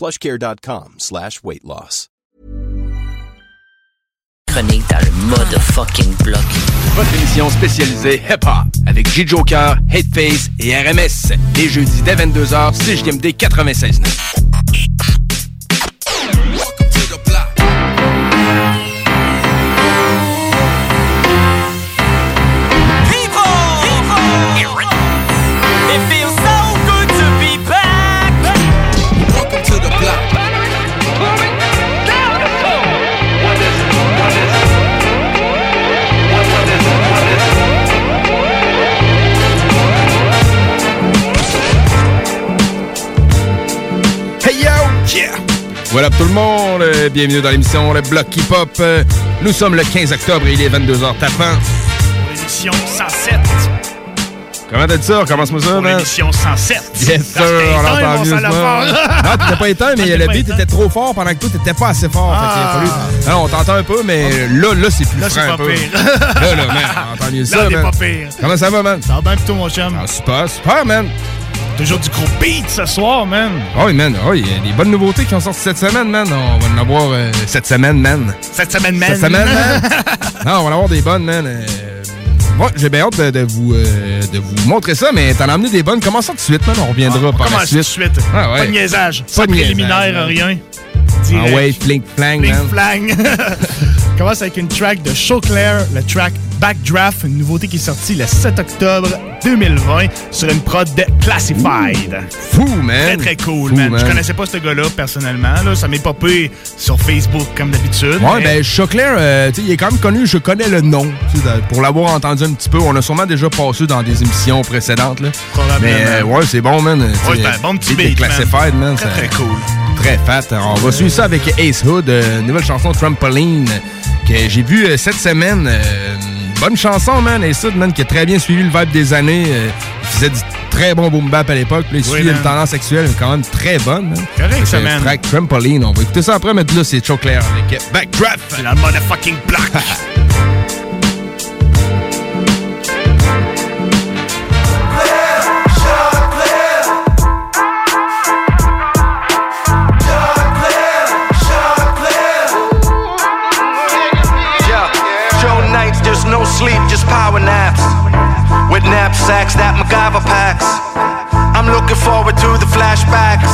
plushcare.com slash weight loss. Chronique dans le mode fucking bloc. Votre émission spécialisée hip-hop avec J. Joker, Hateface et RMS. Les jeudis dès 22h, 6 d 96.9. Voilà tout le monde, euh, bienvenue dans l'émission Le Bloc Hip Hop. Euh, Nous sommes le 15 octobre et il est 22h tapant. L'émission 107. Comment t'as dit ça? Commence-moi ça, man. l'émission 107. Yes, sir, on l'a entendu. Non, t'étais pas éteint, mais Ah, le beat était trop fort pendant que toi, t'étais pas assez fort. Fait qu'il a Ah. fallu- Non, on t'entend un peu, mais là, là, c'est plus Là, c'est franc un pas peu. pire. Là, là, man, on entend mieux Là, ça, man. pas pire. Comment ça va, man? Ça va bien plutôt, mon chum? Ah, super, super, man. Toujours du gros beat ce soir, man. Oui, man. Oh, il y a des bonnes nouveautés qui ont sorti cette semaine, man. On va en avoir euh, cette semaine, man. Cette semaine, man. Cette semaine, man. non, on va en avoir des bonnes, man. Euh, moi, j'ai bien hâte de, de vous, euh, de vous montrer ça, mais t'en as emmené des bonnes. Commençons tout de suite, man. On reviendra On par la commence tout suite. de suite. Ah, ouais. Pas de niaisage. Pas de préliminaire, rien. Ah Direct. ouais, flink flang, man. flang. commence avec une track de Chauclair, le track Backdraft, une nouveauté qui est sortie le 7 octobre 2020 sur une prod de Classified. Fou, man. Très très cool, Fou, man. man. Je connaissais pas ce gars-là personnellement. Là. Ça m'est popé sur Facebook comme d'habitude. Ouais, mais- ben, Choclair, euh, tu sais, il est quand même connu, je connais le nom. Pour l'avoir entendu un petit peu, on a sûrement déjà passé dans des émissions précédentes. Là. Probablement. Mais euh, ouais, c'est bon, man. Ouais, bon petit beat, Classified, man. Très ça- très cool. Très fat. On va suivre ça avec Ace Hood, euh, nouvelle chanson Trampoline, que j'ai vu euh, cette semaine. euh, bonne chanson, man. Ace Hood, man, qui a très bien suivi le vibe des années. euh, il faisait du très bon boom bap à l'époque. puis Il Oui, suivait man. une tendance sexuelle, mais quand même très bonne. man. Correct, ça, man. Track Trampoline. On va écouter ça après, mais là, c'est Choclair avec Backdraft. La motherfucking block. Knapsacks that MacGyver packs. I'm looking forward to the flashbacks.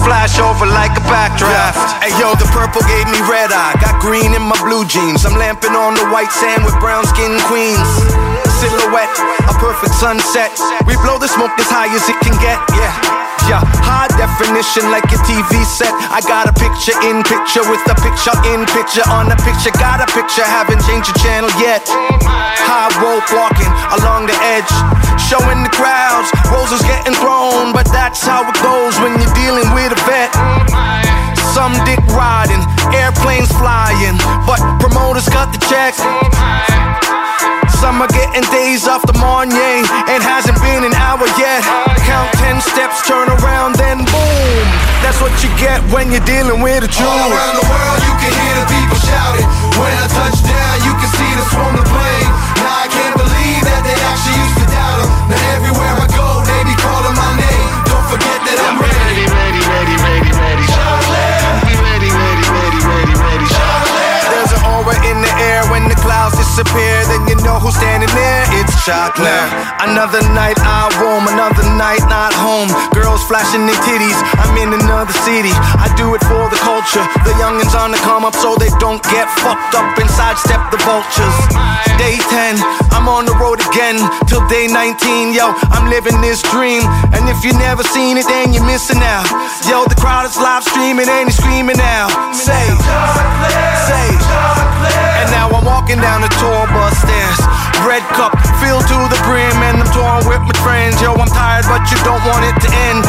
Flash over like a backdraft. Hey yo, the purple gave me red eye. Got green in my blue jeans. I'm lamping on the white sand with brown skin queens. Silhouette, a perfect sunset. We blow the smoke as high as it can get. Yeah. High definition like a TV set. I got a picture in picture with a picture in picture on a picture. Got a picture, haven't changed the channel yet. High rope walking along the edge, showing the crowds. Roses getting thrown, but that's how it goes when you're dealing with a vet. Some dick riding, airplanes flying, but promoters got the check. Some are getting days off the Marnier and hasn't been an hour yet. Count 10 steps, turn around, then boom. That's what you get when you're dealing with a tune. All around the world, you can hear the people shouting. When I touch down, you can see the swarm the plane. Now I can't believe that they actually used to doubt him. Now everywhere I go, they be calling my name. Don't forget that I'm ready, ready, ready, ready, ready. Chocolate. Ready, ready, ready, ready, ready. Chocolate. There's an aura in the air when the clouds disappear. Then you know who's standing there. It's chocolate. Another night I roam, another night not home. Girls flashing their titties, I'm in another city. I do it for the culture. The youngins on the come up so they don't get fucked up and sidestep the vultures. Day 10, I'm on the road again till day 19. Yo, I'm living this dream. And if you never seen it, then you're missing out. Yo, the crowd is live streaming and he's screaming out. Say, say, and now I'm walking down the tour bus stairs. Red cup filled to the brim, and I'm torn with my friends. Yo, I'm tired, but you don't want it to end.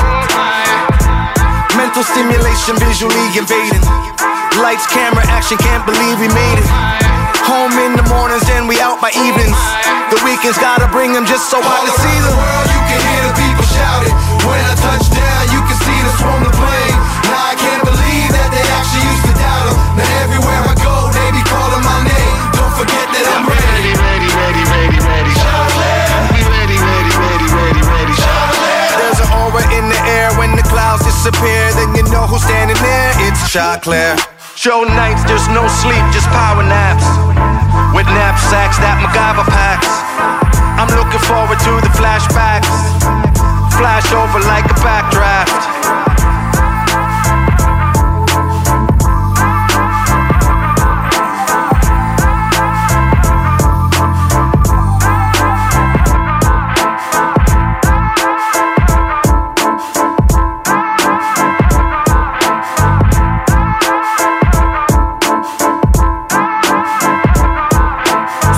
Mental stimulation, visually invading. Lights, camera, action, can't believe we made it. Home in the mornings, and we out by evenings. The weekends gotta bring them just so I can see them. world, you can hear the people shouting. When I touch disappear. Then you know who's standing there. It's chocolate. Show nights, there's no sleep, just power naps. With knapsacks that MacGyver packs. I'm looking forward to the flashbacks. Flash over like a backdraft.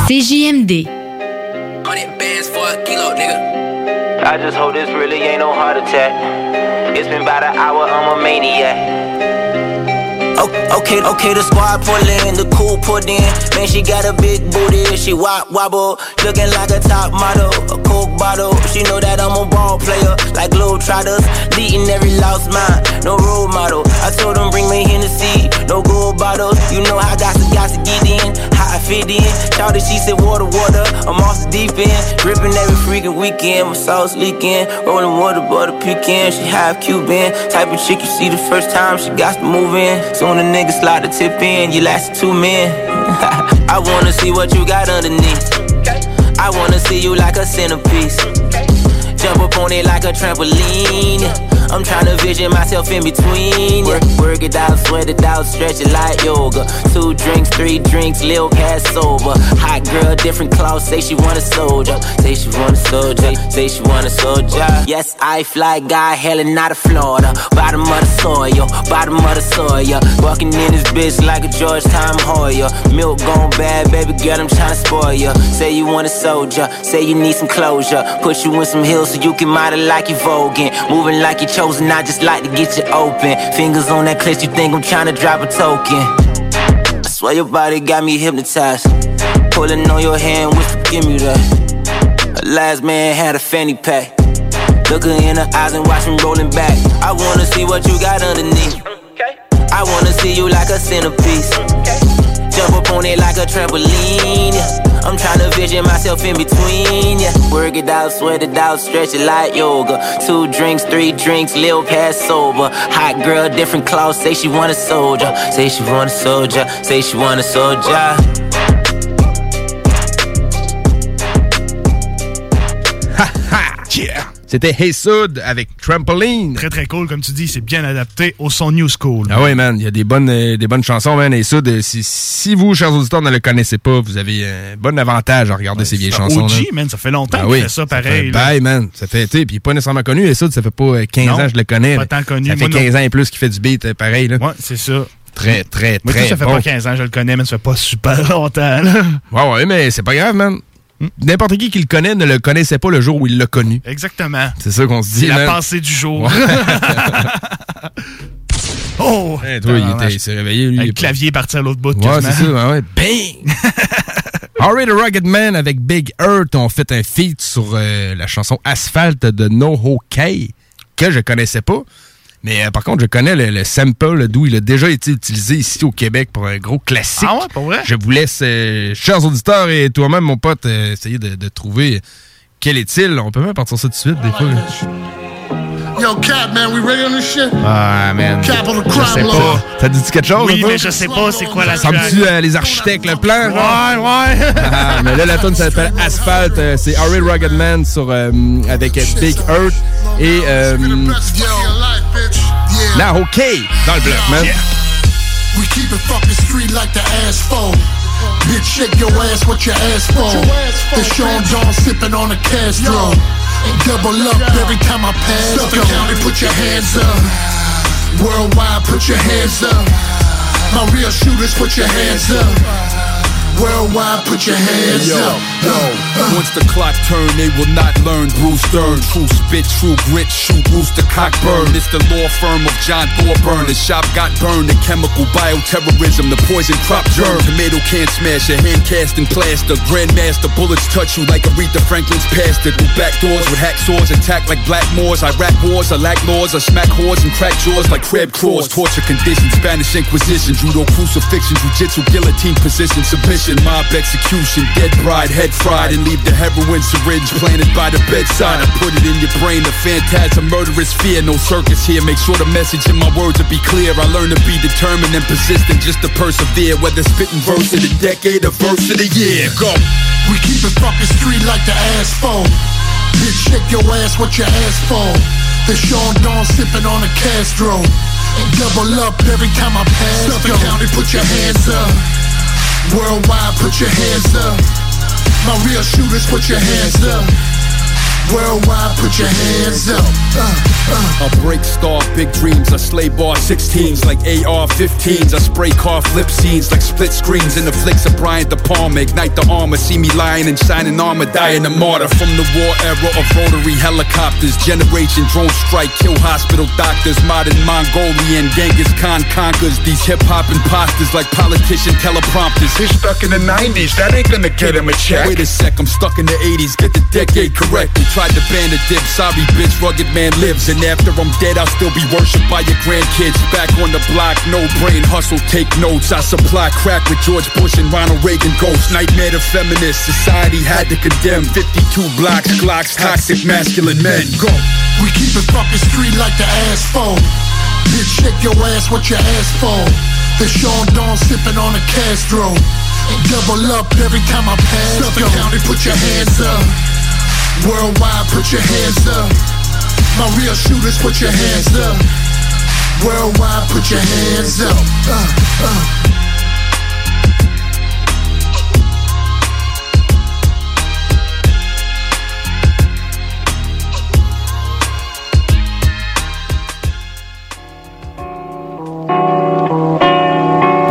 CJMD. I just hope this really ain't no heart attack. It's been about an hour, I'm a maniac. Okay, okay, the squad pull in, the cool put in. Man, she got a big booty, she wop wobble, looking like a top model, a coke bottle. She know that I'm a ball player, like Globe Trotters, leading every lost mind, no role model. I told them bring me Hennessy, no gold bottles. You know I got to, got to get in, how I fit in. Shouted, she said water, water, I'm off the deep end, gripping every freaking weekend. My sauce leaking, rolling water, butter pecan. She half Cuban, type of chick you see the first time she got to move in. Soon the nigga slide the tip in, you last two men. I wanna see what you got underneath. I wanna see you like a centerpiece. Jump up on it like a trampoline. I'm tryna vision myself in between. Work, work it out, sweat it out, stretch it like yoga. Two drinks, three drinks, lil past sober. Hot girl, different clothes, say she want a soldier. Say she want a soldier, say she want a soldier. Yes, I fly guy, hailing out of Florida. Bottom of the soil, bottom of the soil. Walking in this bitch like a Georgetown Hoyer. Milk gone bad, baby girl, I'm tryna spoil ya. Say you want a soldier, say you need some closure. Put you in some heels so you can model like you voguing. Moving like you chosen, I just like to get you open. Fingers on that clip, you think I'm tryna drop a token. I swear your body got me hypnotized. Pulling on your hand, whisper, give me that. Her last man had a fanny pack. Look her in her eyes and watch him rolling back. I wanna see what you got underneath. I wanna see you like a centerpiece. Jump up on it like a trampoline. I'm tryna vision myself in between. Yeah. Work it out, sweat it out, stretch it like yoga. Two drinks, three drinks, lil past sober. Hot girl, different clothes, say she want a soldier. Say she want a soldier, say she want a soldier. Yeah. C'était Hey Sud avec Trampoline. Très très cool, comme tu dis, c'est bien adapté au son New School. Ah oui, man, il y a des bonnes, euh, des bonnes chansons, man. Hey Sud, euh, si, si vous, chers auditeurs, ne le connaissez pas, vous avez un bon avantage à regarder ces vieilles c'est un chansons. OG, là. man, ça fait longtemps Ah qu'il oui, fait ça pareil, bail, man. Ça fait, tu sais, puis pas nécessairement connu. Et ça, ça fait pas euh, 15 Non, ans que je le connais. pas tant connu. Ça fait Moi, non. 15 ans et plus qu'il fait du beat, euh, pareil, là. Ouais, c'est ça. Très, très, Moi, très ça fait bon. pas 15 ans, je le connais, mais ça fait pas super longtemps, là. Ouais, ouais, mais c'est pas grave, man. N'importe qui qui le connaît ne le connaissait pas le jour où il l'a connu. Exactement. C'est ça qu'on se dit, C'est la pensée du jour. Ouais. oh! Hey, toi, il, était- il s'est réveillé, lui. Le clavier est parti à l'autre bout, Ouais, quasiment. c'est ça, ouais, ouais. Bang! Harry the Rugged Man avec Big Earth ont fait un feat sur euh, la chanson Asphalt de No Ho Kay, que je connaissais pas. Mais euh, par contre, je connais le, le sample d'où il a déjà été utilisé ici au Québec pour un gros classique. Ah ouais, pour vrai? Je vous laisse, euh, chers auditeurs et toi-même, mon pote, euh, essayer de, de trouver quel est-il. On peut même partir ça tout de suite, des fois. Yo, Cap, man, we ready on this shit? Ah, man. Capital Je crime sais law. pas. Ça dit quelque chose? Oui, un peu? mais je sais pas c'est quoi la Ça track? ressemble-tu à les architectes, le plan? Ouais, ouais. Ah, mais là, la tune s'appelle Asphalt. euh, c'est Harry Ruggedman sur, euh, avec euh, Big Earth et euh, Now OK dans le bloc, man. We keep it fucking street like the asphalt. Bitch, shake your ass what your ass for? The Sean John sipping on a Castro. Double up every time I pass. Suffolk County, put your hands up. Worldwide, put your hands up. My real shooters, put your hands up. Worldwide, put your hands Yo, up. yo, uh, uh. once the clock turn, they will not learn Bruce Stern. True spit, true grit, shoot Rooster Cockburn. It's the law firm of John Thorburn. The shop got burned, the chemical bioterrorism, the poison crop germ. Tomato can't smash, a hand cast in plaster. Grandmaster bullets touch you like Aretha Franklin's pastor. Through back doors with hacksaws, attack like black Moors. Iraq wars, I lack laws, I smack whores and crack jaws like crab claws. Torture conditions, Spanish Inquisition, judo crucifixion, jujitsu guillotine position, submission, mob execution, dead bride, head fried, and leave the heroin syringe planted by the bedside. I put it in your brain, the phantasm, murderous fear, no circus here. Make sure the message in my words will be clear. I learn to be determined and persistent, just to persevere. Whether spitting verse of the decade or verse of the year, go. We keep it fucking street like the asphalt. Bitch, shake your ass what your ass for. The Sean Dawn sipping on a Castro. Double up every time I pass. Suffolk County, put your hands up. Worldwide, put your hands up. My real shooters, put your hands up. Worldwide, put your hands up. Uh, A break star, big dreams. I slay bar 16s like AR-15s. I spray car flip scenes like split screens in the flicks of Brian De Palma. Ignite the armor, see me lying in shining armor, dying a martyr from the war era of rotary helicopters. Generation drone strike, kill hospital doctors. Modern Mongolian Genghis Khan conquers these hip hop imposters like politician teleprompters. He's stuck in the 90s. That ain't gonna get him a check. Wait a sec, I'm stuck in the 80s. Get the decade correct. They tried to ban the dip. Sorry, bitch, rugged man lives. And after I'm dead, I'll still be worshipped by your grandkids. Back on the block, no brain hustle, take notes. I supply crack with George Bush and Ronald Reagan ghosts. Nightmare to feminist society had to condemn 52 blocks, Glocks, toxic masculine men. Go. we keep it fucking street like the asphalt. Bitch, shake your ass what your ass for. The Sean Dawn sipping on a Castro. Double up every time I pass. Suffolk County, put your hands up. Worldwide, put your hands up. My real shooters, put your hands up. Worldwide, put your hands up. Uh, uh.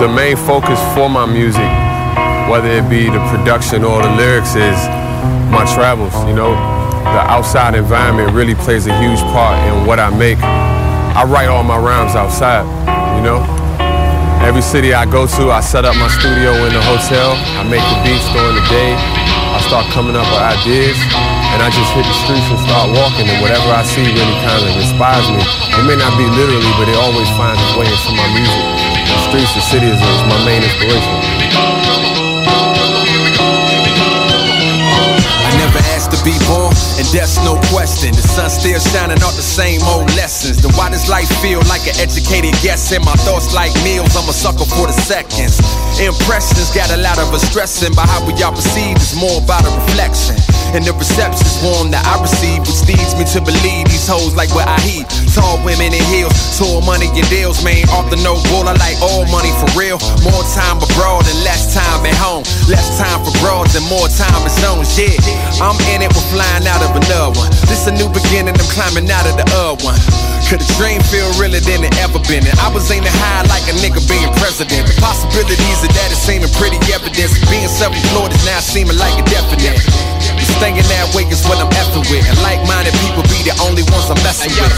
the main focus for my music, whether it be the production or the lyrics, is my travels. You know, the outside environment really plays a huge part in what I make. I write all my rhymes outside. You know, every city I go to, I set up my studio in the hotel. I make the beats during the day. I start coming up with ideas, and I just hit the streets and start walking. And whatever I see really kind of inspires me. It may not be literally, but it always finds its way into my music. The streets, the city is, my main inspiration. And that's no question. The sun still shining out the same old lessons. Then why does life feel like an educated guess? And my thoughts like meals, I'm a sucker for the seconds. Impressions got a lot of us stressing, but how we all perceive is more about a reflection. And the reception's warm that I receive, which leads me to believe these hoes like what I heat. Tall women in heels, tall money and deals, man. Off the no bull, I like all money for real. More time abroad and less time at home. Less time for broads and more time at zones, yeah. I'm in it, we're flying out of another one. This a new beginning, I'm climbing out of the other one. Could a dream feel realer than it ever been? And I was aiming high like a nigga being president. The possibilities of that is seeming pretty evident. Being self-employed is now seeming like a definite. Staying that way is what I'm effing with. And like-minded people be the only ones I'm messing with.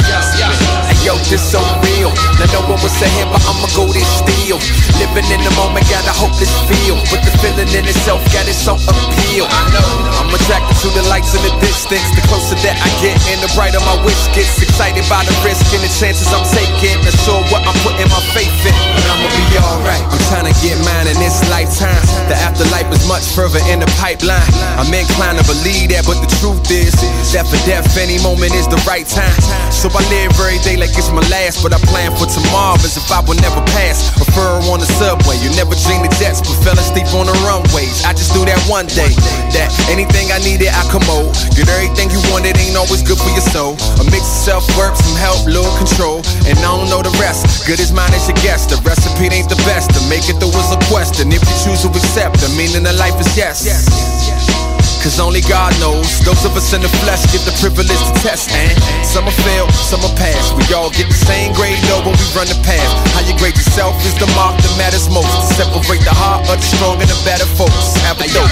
Yo, this so real. Now no one was saying, but I'ma go this still. Living in the moment, gotta hope this feel. But the feeling in itself got its own appeal. I know. I'm attracted to the lights in the distance. The closer that I get, and the brighter my wish gets. Excited by the risk and the chances I'm taking. Not sure what I'm putting my faith in, but I'ma be alright. I'm trying to get mine in this lifetime. The afterlife is much further in the pipeline. I'm inclined to believe that, but the truth is that for death, any moment is the right time. So I live every day like it's my last, but I plan for tomorrow as if I will never pass. Prefer on the subway, you never dream the jets, but fell asleep on the runways. I just do that one day that anything I needed, I commode. Get everything you wanted, ain't always good for your soul. A mix of self work, some help, little control, and I don't know the rest. Good as mine as your guess. The recipe ain't the best. To make it through is a question. If you choose to accept, the meaning of life is yes yes yes. Cause only God knows. Those of us in the flesh get the privilege to test, and Some will fail, some will pass. We all get the same grade, though, when we run the path. How you grade yourself is the mark that matters most. To separate the heart of the strong and the better folks. Have a dose.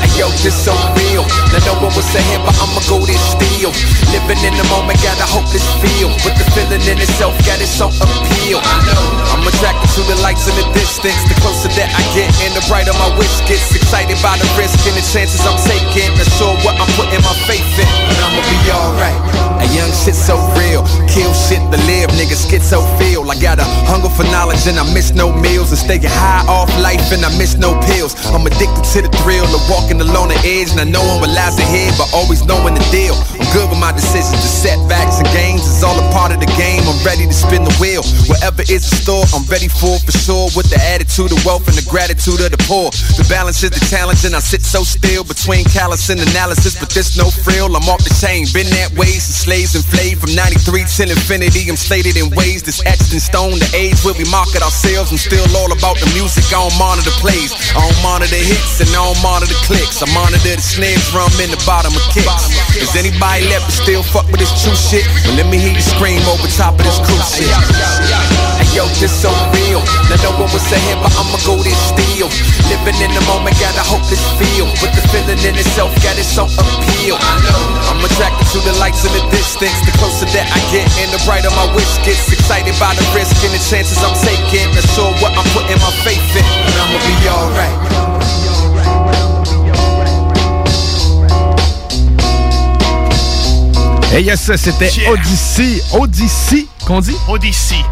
Hey, yo, this so real. Now, no one was saying, but I'ma go this still. Living in the moment, got a hopeless feel. But the feeling in itself got its own appeal. I'm attracted to the lights in the distance. The closer that I get, and the brighter my wish gets. Excited by the risk and the chances I'm taking. Not sure what I'm putting my faith in. But I'ma be alright. Young shit so real. Kill shit to live, niggas get so feel. I got a hunger for knowledge and I miss no meals. And staying high off life and I miss no pills. I'm addicted to the thrill of walking along the edge. And I know I'm what lies ahead, but always knowing the deal. I'm good with my decisions. The setbacks and gains is all a part of the game. I'm ready to spin the wheel. Whatever is in store, I'm ready for for sure. With the attitude of wealth and the gratitude of the poor. The balance is the challenge, and I sit so still between callous and analysis. But there's no frill. I'm off the chain. Been that way since slaves and flayed from 93 till infinity. I'm slated in ways that's etched in stone. The age where we market ourselves. I'm still all about the music. I don't monitor plays. I don't monitor hits and I don't monitor clicks. I monitor the snare drum in the bottom of kicks. Is anybody left to still fuck with this true shit? Well, let me hear you scream over top of this cruise shit. Yo, this so real. Now no one was saying, but I'ma go this still. Living in the moment, got a hopeless feel. But the feeling in itself got its own appeal. I'm attracted to the lights in the distance. The closer that I get, and the brighter my wish gets. Excited by the risk and the chances I'm taking. Not sure what I'm putting my faith in. But I'ma be alright. Et yes, c'était Odyssey. Odyssey, qu'on dit? Odyssey,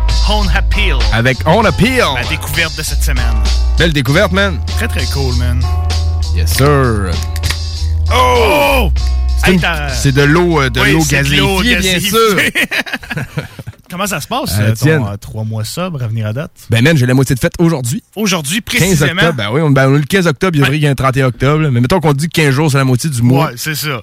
Appeal. Avec On Appeal. La découverte de cette semaine. Belle découverte, man. Très très cool, man. Yes, sir. Oh! C'est Hey, C'est de l'eau euh, de Oui, l'eau gazéifiée, bien sûr. Comment ça se passe, Euh, euh, ton euh, trois mois sobre à venir à date? Ben, man, j'ai la moitié de fête aujourd'hui. Aujourd'hui, 15 précisément? octobre. Ben oui, on, ben, on a le 15 octobre, il y a a un 31 octobre. Mais mettons qu'on dit que 15 jours, c'est la moitié du mois. Ouais, c'est ça.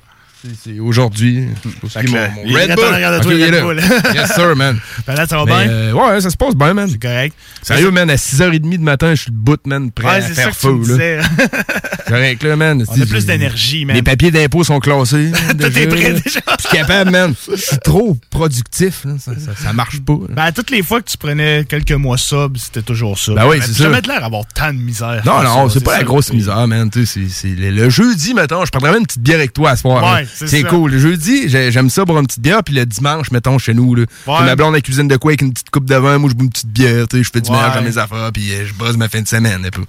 C'est aujourd'hui. Fait que mon, il est Red Bull. arrière de Ok, toi, il est Red là. Bull. yes, sir, man. Ben là, ça va bien? euh, ouais, ça se passe bien, man. C'est correct. Sérieux, man, à 6h30 du matin, je suis le bout, man, prêt Ouais, à c'est ça faire feu, disais. Correct, là, man. On a plus d'énergie, man. Les papiers d'impôt sont classés. Tout est prêt déjà. Je suis capable, man. Je suis trop productif. là. Ça, ça, ça marche pas. là. Ben, toutes les fois que tu prenais quelques mois sobre, c'était toujours ça. Ben oui, c'est ça. jamais l'air d'avoir tant de misère. Non, non, c'est pas la grosse misère, man. C'est- c'est le, jeudi, mettons, je prendrais même une petite bière avec toi à ce soir. Ouais. C'est cool. Le jeudi, j'ai- j'aime ça boire une petite bière, puis le dimanche, mettons, chez nous, là. Ouais. Ma blonde, elle cuisine de quoi avec une petite coupe de vin, moi, je bois une petite bière, tu sais, je fais du Ouais. ménage dans mes affaires, puis euh, je bosse ma fin de semaine, un peu.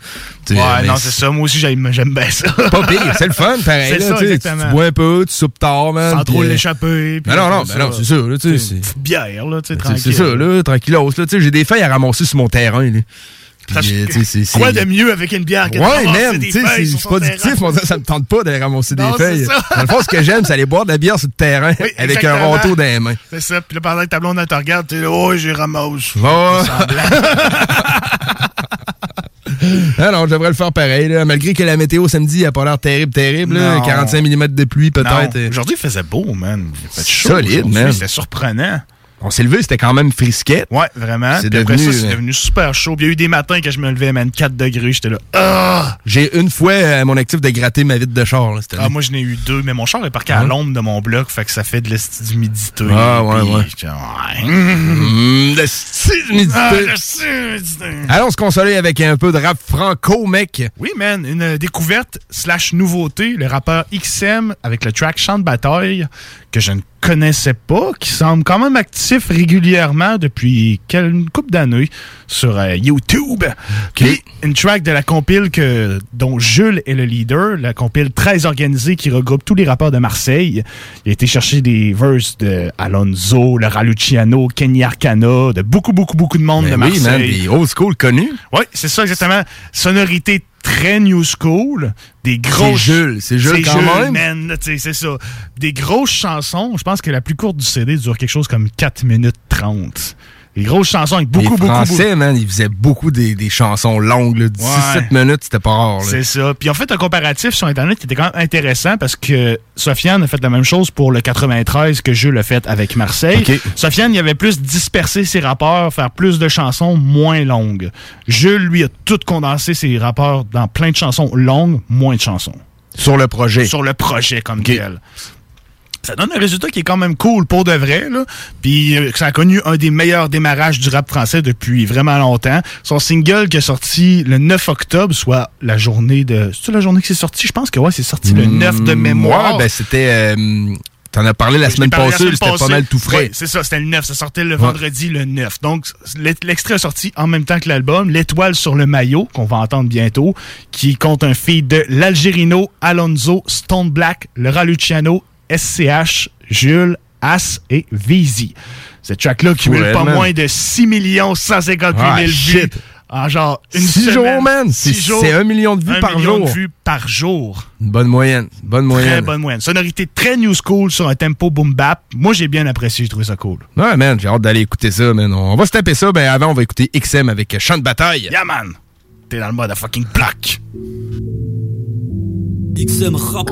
Tu sais, Ouais, mais non, c'est ça. Moi aussi, j'aime j'aime bien ça. Pas pire, c'est le fun, pareil. Là, ça, tu tu, bois un peu, tu soupes tard, man. Sans puis, trop euh, l'échapper. puis Ben non, non, après ben non, c'est ça, là, Une petite bière, là, tu sais, C'est tranquille. c'est ça, là, tranquillos. Là, tu sais, j'ai des feuilles à ramasser sur mon terrain. Là. Tu Quoi de mieux avec une bière que Ouais, des tu sais, c'est- productif, on dirait, ça me tente pas d'aller ramasser Non, des feuilles. Dans le fond, ce que j'aime, c'est aller boire de la bière sur le terrain Oui, avec un rondeau dans les mains. C'est ça. Puis là, pendant que ta blonde elle te regarde, t'es là, oh, j'ai ramasse. Ouais. Ah non, je devrais le faire pareil, là, malgré que la météo samedi n'a pas l'air terrible, terrible. là, Non. 45 mm de pluie peut-être. euh, Aujourd'hui, il faisait beau, man. Il fait chaud. Solide, man. C'était surprenant. On s'est levé, c'était quand même frisquette. Ouais, vraiment. C'est Puis après devenu, ça, c'est euh, devenu super chaud. Puis il y a eu des matins que je me levais, man, 4 degrés. J'étais là, ah! J'ai une fois à mon actif de gratter ma vitre de char. Là, Ah, moi, je n'ai eu deux, mais mon char est parqué à l'ombre de mon bloc, fait que ça fait de l'esti d'humidité. Ah, ouais, Puis ouais. ouais. Mmh. Ah, d'humidité. Allons se consoler avec un peu de rap franco, mec. Oui, man, une euh, découverte slash nouveauté, le rappeur XM avec le track Chant de bataille que je ne connaissais pas, qui semble quand même actif régulièrement depuis une couple d'années sur euh, YouTube. Puis une track de la compile que, dont Jules est le leader, la compile très organisée qui regroupe tous les rappeurs de Marseille. Il a été chercher des verses de Alonso, le Raluciano, Kenny Arcana, de beaucoup, beaucoup, beaucoup de monde Ben de oui, Marseille. man, des old school connus. Oui, c'est ça exactement. Sonorité très new school, des grosses... C'est Jules, c'est Jules quand même. man, c'est ça. Des grosses chansons, je pense que la plus courte du CD dure quelque chose comme 4 minutes 30. Des grosses chansons avec beaucoup, les beaucoup, Français, man, ils faisaient beaucoup des, des chansons longues, là, 6-7 minutes, c'était pas rare. C'est ça. Puis en fait, un comparatif sur Internet qui était quand même intéressant parce que Sofiane a fait la même chose pour le 93 que Jules a fait avec Marseille. Sofiane, il avait plus dispersé ses rapports, faire plus de chansons moins longues. Jules, lui, a tout condensé ses rapports dans plein de chansons longues, moins de chansons. Sur le projet. Sur le projet comme tel. Ça donne un résultat qui est quand même cool pour de vrai. Là. Puis euh, ça a connu un des meilleurs démarrages du rap français depuis vraiment longtemps. Son single qui est sorti le 9 octobre, soit la journée de... C'est la journée que c'est sorti? Je pense que ouais, c'est sorti le 9 de Mm, mémoire. Ouais, ben c'était... euh, T'en as parlé la semaine parlé passée, c'était pas mal tout frais. C'est ça, c'était le 9. Ça sortait le vendredi le 9. Donc, l'e- l'extrait est sorti en même temps que l'album. L'étoile sur le maillot, qu'on va entendre bientôt, qui compte un feed de l'Algerino, Alonso, Stone Black, le Raluciano, SCH, Jules, As et Vizy. Cette track-là cumule Ouais, pas man. moins de 6 158 000 Ah, vues shit. en genre une Six semaine. jours, man. C'est- jours. c'est un million de vues Un par million de jour. vues par jour. Une bonne moyenne. Bonne Très moyenne. bonne moyenne. Sonorité très new school sur un tempo boom bap. Moi, j'ai bien apprécié, j'ai trouvé ça cool. Ouais, man, j'ai hâte d'aller écouter ça, man. On va se taper ça, ben avant, on va écouter XM avec Chant de bataille. Yeah, man! T'es dans le mode à fucking plaque. XM rap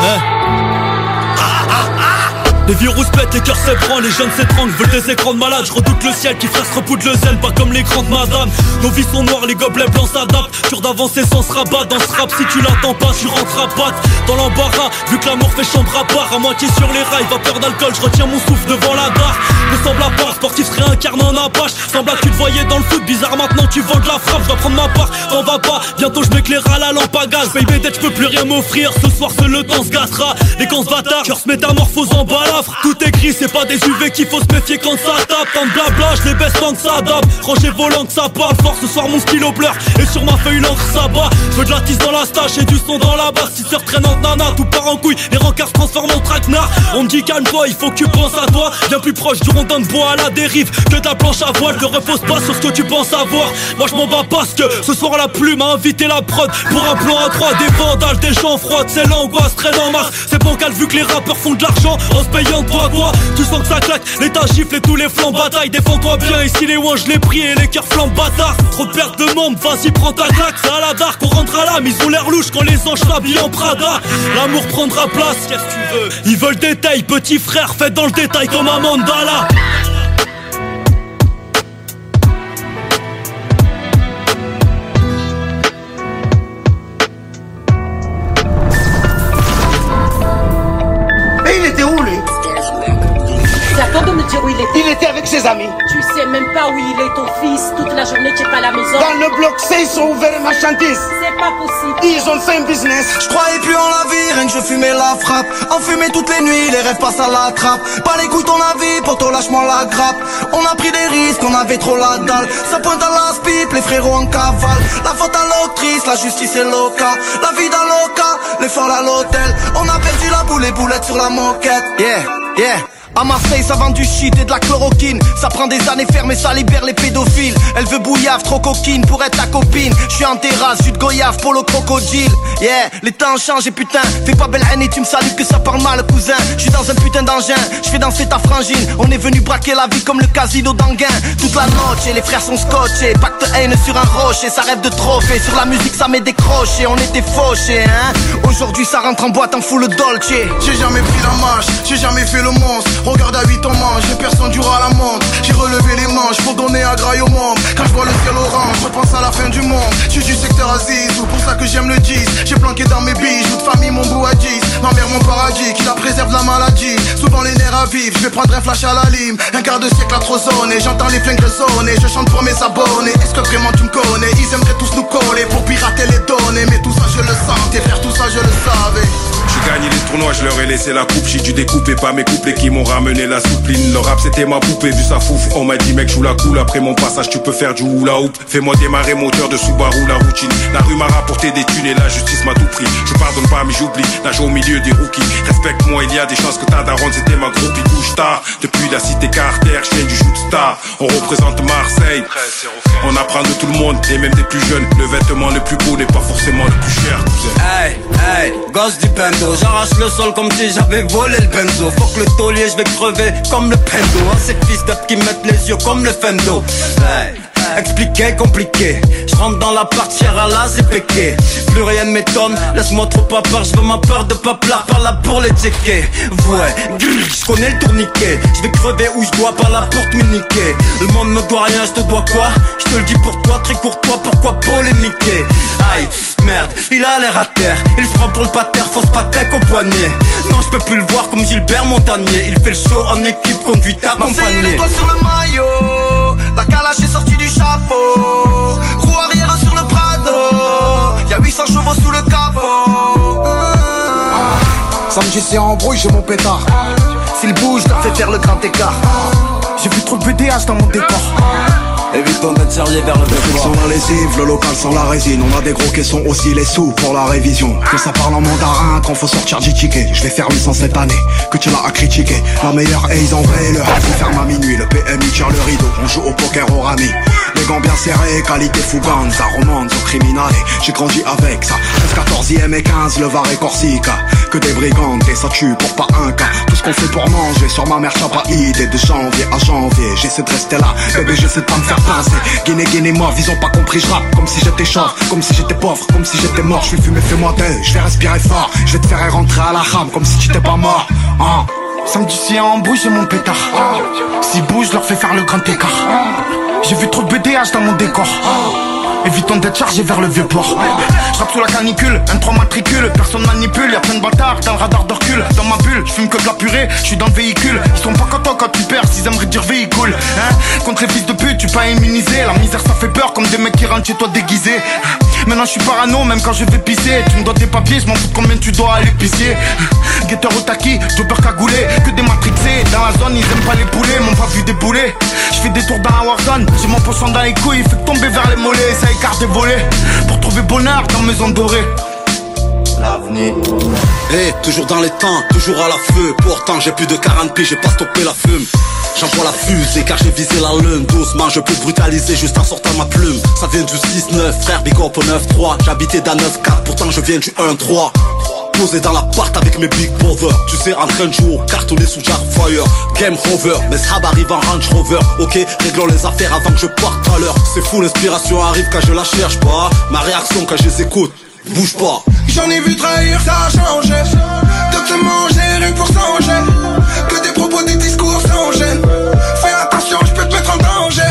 来 Les virus pètent, les cœurs s'ébranlent, les jeunes s'étranglent, veulent des écrans de malade. Je redoute le ciel qui fasse repoudre le zèle, pas comme les grandes madames. Nos vies sont noires, les gobelets blancs s'adaptent. Dur d'avancer sans se rabat dans ce rap, si tu l'attends pas, tu rentres à patte. Dans l'embarras, vu que l'amour fait chambre à part, à moitié sur les rails, vapeur d'alcool, je retiens mon souffle devant la barre. Me semble à part, sportif se réincarne en apache. Semble à tu te voyais dans le foot, bizarre maintenant tu vends de la frappe, je dois prendre ma part, t'en vas pas. Bientôt je m'éclaire à la lampe à gaz, baby dette, je peux plus rien m'offrir. Ce soir seul le temps se gâtera. Les cons se cœur se métamorphose en balafre. Tout écrit, c'est pas des UV qu'il faut se méfier quand ça tape. Tant de blabla, je les baisse tant que ça dame. Rangez volant que ça parle fort, ce soir mon stylo pleure. Et sur ma feuille l'encre ça bat. Je de la tisse dans la stache et du son dans la basse. 6 heures traînante nana, tout part en couille. Les rencarts se transforment en traquenard. On me dit calme-toi, il faut que tu penses à toi. Bien plus proche du rondin de bois à la dérive que la planche à voile. Ne repose pas sur ce que tu penses avoir. Moi je m'en bats parce que ce soir la plume a invité la prod pour un plan à trois. Des vandales, des gens froids, c'est l'angoisse traîne en mars. C'est bancal vu que les rappeurs font de l'argent en se payant de toi. Tu sens que ça claque, l'état gifle et tous les flancs bataille. Défends-toi bien ici les ouins, je l'ai pris et les cœurs flammes bâtards. Trop de pertes de membres, vas-y prends ta claque. C'est à la dark, on rentre à l'âme, ils ont l'air louches quand les anges s'habillent en Prada. L'amour prendra place, qu'est-ce que tu veux? Ils veulent des tailles, petit frère, faites dans le détail comme un mandala. C'est pas possible. Ils ont fait un business. Je croyais plus en la vie, rien que je fumais la frappe. En fumée toutes les nuits, les rêves passent à la trappe. Pas les couilles ton avis, poto lâche-moi la grappe. On a pris des risques, on avait trop la dalle. Ça pointe à la pipe, les frérots en cavale. La faute à l'octrice, la justice est loca. La vie dans l'oca, les folles à l'hôtel. On a perdu la boule, les boulettes sur la moquette. Yeah, yeah. À Marseille, ça vend du shit et de la chloroquine. Ça prend des années fermées, ça libère les pédophiles. Elle veut bouillave, trop coquine pour être ta copine. Je suis en terrasse, de goyave pour le crocodile. Yeah, les temps changent et putain, fais pas belle haine et tu me salues que ça parle mal, cousin. Je suis dans un putain d'engin, je fais danser ta frangine. On est venu braquer la vie comme le casino d'Anguin. Toute la noche les frères sont scotchés. Pacte haine sur un rocher, ça rêve de trophée. Sur la musique, ça m'est décroché, on était fauchés, hein. Aujourd'hui, ça rentre en boîte en full dolce. J'ai jamais pris la marche, j'ai jamais fait le monstre. Regarde à 8 on mange, j'ai personne du à la montre. J'ai relevé les manches pour donner à graille au monde. Quand je vois le ciel orange, je pense à la fin du monde. Je suis du secteur Aziz, ou pour ça que j'aime le 10. J'ai planqué dans mes bijoux de famille mon bout à 10. Ma mère, mon paradis, qui la préserve de la maladie. Souvent les nerfs à vivre, je vais prendre un flash à la lime. Un quart de siècle à trop j'entends les flingues résonner. Je chante pour mes abonnés. Est-ce que vraiment tu me connais? Ils aimeraient tous nous coller pour pirater les données. Mais tout ça je le sentais, frère, tout ça je le savais. J'ai gagné les tournoi, je leur ai laissé la coupe. J'ai dû découper pas mes couplets qui m'ont ramené la soupline. Le rap c'était ma poupée, vu sa fouf. On m'a dit mec, joue la cool. Après mon passage, tu peux faire du hula hoop. Fais-moi démarrer moteur de Subaru, la routine. La rue m'a rapporté des thunes et la justice m'a tout pris. Je pardonne pas, mais j'oublie. Nage au milieu des rookies. Respecte-moi, il y a des chances que ta daronne c'était ma groupie. Bouge tard. Depuis la cité Carter, je du shoot star. On représente Marseille. On apprend de tout le monde et même des plus jeunes. Le vêtement le plus beau n'est pas forcément le plus cher. Hey, hey, gosse du pendo J'arrache le sol comme si j'avais volé le benzo. Faut que le taulier, je vais crever comme le pendo. Hein, Ces fils d'up qui mettent les yeux comme le fendo Expliqué, compliqué. Je rentre dans la partière à la péqué Plus rien ne m'étonne. Laisse-moi trop pas peur Je veux ma peur de pas Par là pour les checker Ouais. Je connais le tourniquet. Je vais crever où je dois Par la porte me niquer Le monde me doit rien Je te dois quoi? Je te le dis pour toi Très courtois Pourquoi polémiquer? Aïe Merde Il a l'air à terre. Il fera pour le pater Fausse patek au poignet. Non je peux plus le voir comme Gilbert Montagnier. Il fait le show en équipe Conduite accompagnée. sur le maillot La calache est sortie du chapeau Roue arrière sur le Prado Y'a 800 chevaux sous le capot Samedi c'est embrouille, j'ai mon pétard. S'il bouge, leur fais faire le grand écart. J'ai vu trop de BDH dans mon décor. Évitons d'être sérieux vers le Sans la lessive, le local sans la résine. On a des gros caissons aussi, les sous pour la révision. Que ça parle en mandarin quand faut sortir du ticket. Je vais faire 800 cette année, que tu l'as à critiquer. La meilleure aise en vrai, le rap ferme à minuit. Le PMI tire le rideau, on joue au poker au rami. Gants bien serrés, qualité Fuganza, romance au criminal. J'ai grandi avec ça. 13, 14e et 15, le Var et Corsica. Que des brigands et ça tue pour pas un cas. Tout ce qu'on fait pour manger, sur ma mère, pas idée. De janvier à janvier, j'essaie de rester là. Bébé, j'essaie de pas me faire pincer. Guinée, Guinée, mort, ils ont pas compris, je comme si j'étais chauve, comme si j'étais pauvre, comme si j'étais mort. Je vais fumer, fais-moi deux, je vais respirer fort. Je vais te faire rentrer à la rame comme si t'étais pas mort. Hein. Samedi si en bouge, mon pétard. S'ils bougent, je leur fais faire le grand écart. J'ai vu trop de BDH dans mon décor. Évitons d'être chargé vers le vieux port. Je rappe sous la canicule, un 3 matricule, personne manipule, y'a plein de bâtards dans le radar de recul. Dans ma bulle, je fume que de la purée, je suis dans le véhicule. Ils sont pas contents quand tu perds, ils aimeraient dire véhicule. Hein Contre les fils de pute, tu pas immunisé. La misère ça fait peur comme des mecs qui rentrent chez toi déguisés. Maintenant je suis parano, même quand je vais pisser. Tu me dois tes papiers, je m'en fous combien tu dois à l'épicier. Guetteur au taquis, peur cagoulé, que des matrixés. Dans la zone, ils aiment pas les poulets, m'ont pas vu débouler. Je fais des tours dans la warzone, j'ai mon poisson dans les couilles, fait tomber vers les mollets, ça écarte des volets. Pour trouver bonheur dans maison dorée. L'avenir. Eh, toujours dans les temps, toujours à la feu Pourtant j'ai plus de 40 pieds, j'ai pas stoppé la fume. J'envoie la fusée car j'ai visé la lune. Doucement je peux brutaliser juste en sortant ma plume. Ça vient du 6-9, frère big up au 9-3 J'habitais dans 9-4, pourtant je viens du 1-3 Posé dans l'appart avec mes big brothers Tu sais en train de jouer au cartonné sous Jarfire Game over, mes sab arrivent en Range Rover. Ok, réglons les affaires avant que je parte à l'heure. C'est fou, l'inspiration arrive quand je la cherche pas. Ma réaction quand je les écoute, bouge pas. J'en ai vu trahir, ça a changé. De te manger, rien pour s'anger Que des propos, des discours sans gêne. Fais attention, je peux te mettre en danger.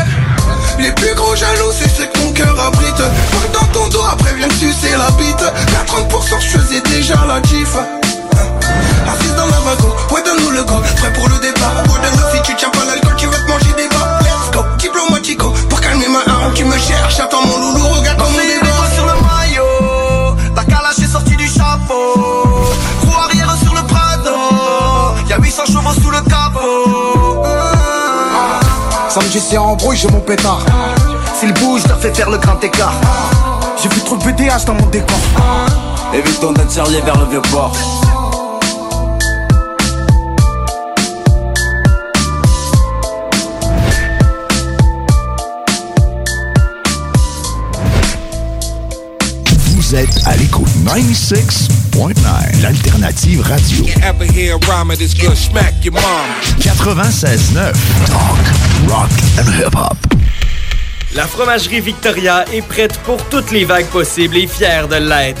Les plus gros jaloux, c'est ceux que ton cœur abrite. Pas dans ton dos, après viens sucer la bite. À 30% je faisais déjà la gif Assise dans la wagon, ouais donne-nous le go Prêt pour le départ, ouais donne si tu tiens pas l'alcool Tu vas te manger des bas. Let's go, diplomatico Pour calmer ma âme, tu me cherches Attends mon loulou, regarde comme Samedi c'est embrouille, j'ai mon pétard. S'il bouge, leur fais faire le grand écart. J'ai vu trop de BDH dans mon décor. Évitons d'être sérieux vers le vieux port Vous êtes à l'écoute 96.9, l'alternative radio. Ever hear a rhyme of this good smack your mom? 96.9, talk, rock and hip-hop. La fromagerie Victoria est prête pour toutes les vagues possibles et fière de l'être.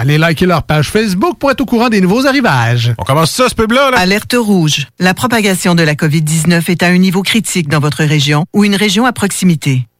Allez liker leur page Facebook pour être au courant des nouveaux arrivages. On commence ça, ce pub-là, Alerte rouge. La propagation de la COVID-19 est à un niveau critique dans votre région ou une région à proximité.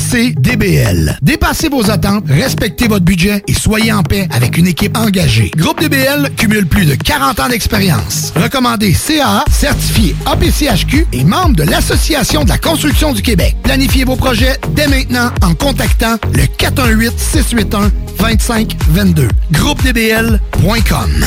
DBL. Dépassez vos attentes, respectez votre budget et soyez en paix avec une équipe engagée. Groupe DBL cumule plus de 40 ans d'expérience. Recommandé CAA, certifié APCHQ et membre de l'Association de la construction du Québec. Planifiez vos projets dès maintenant en contactant le 418-681-2522. GroupeDBL.com.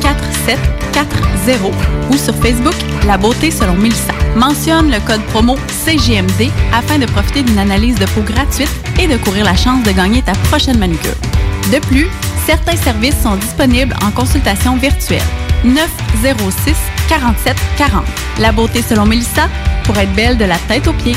4740 ou sur Facebook La beauté selon Mélissa. Mentionne le code promo CGMD afin de profiter d'une analyse de peau gratuite et de courir la chance de gagner ta prochaine manucure. De plus, certains services sont disponibles en consultation virtuelle. 906 47 40. La beauté selon Mélissa pour être belle de la tête aux pieds.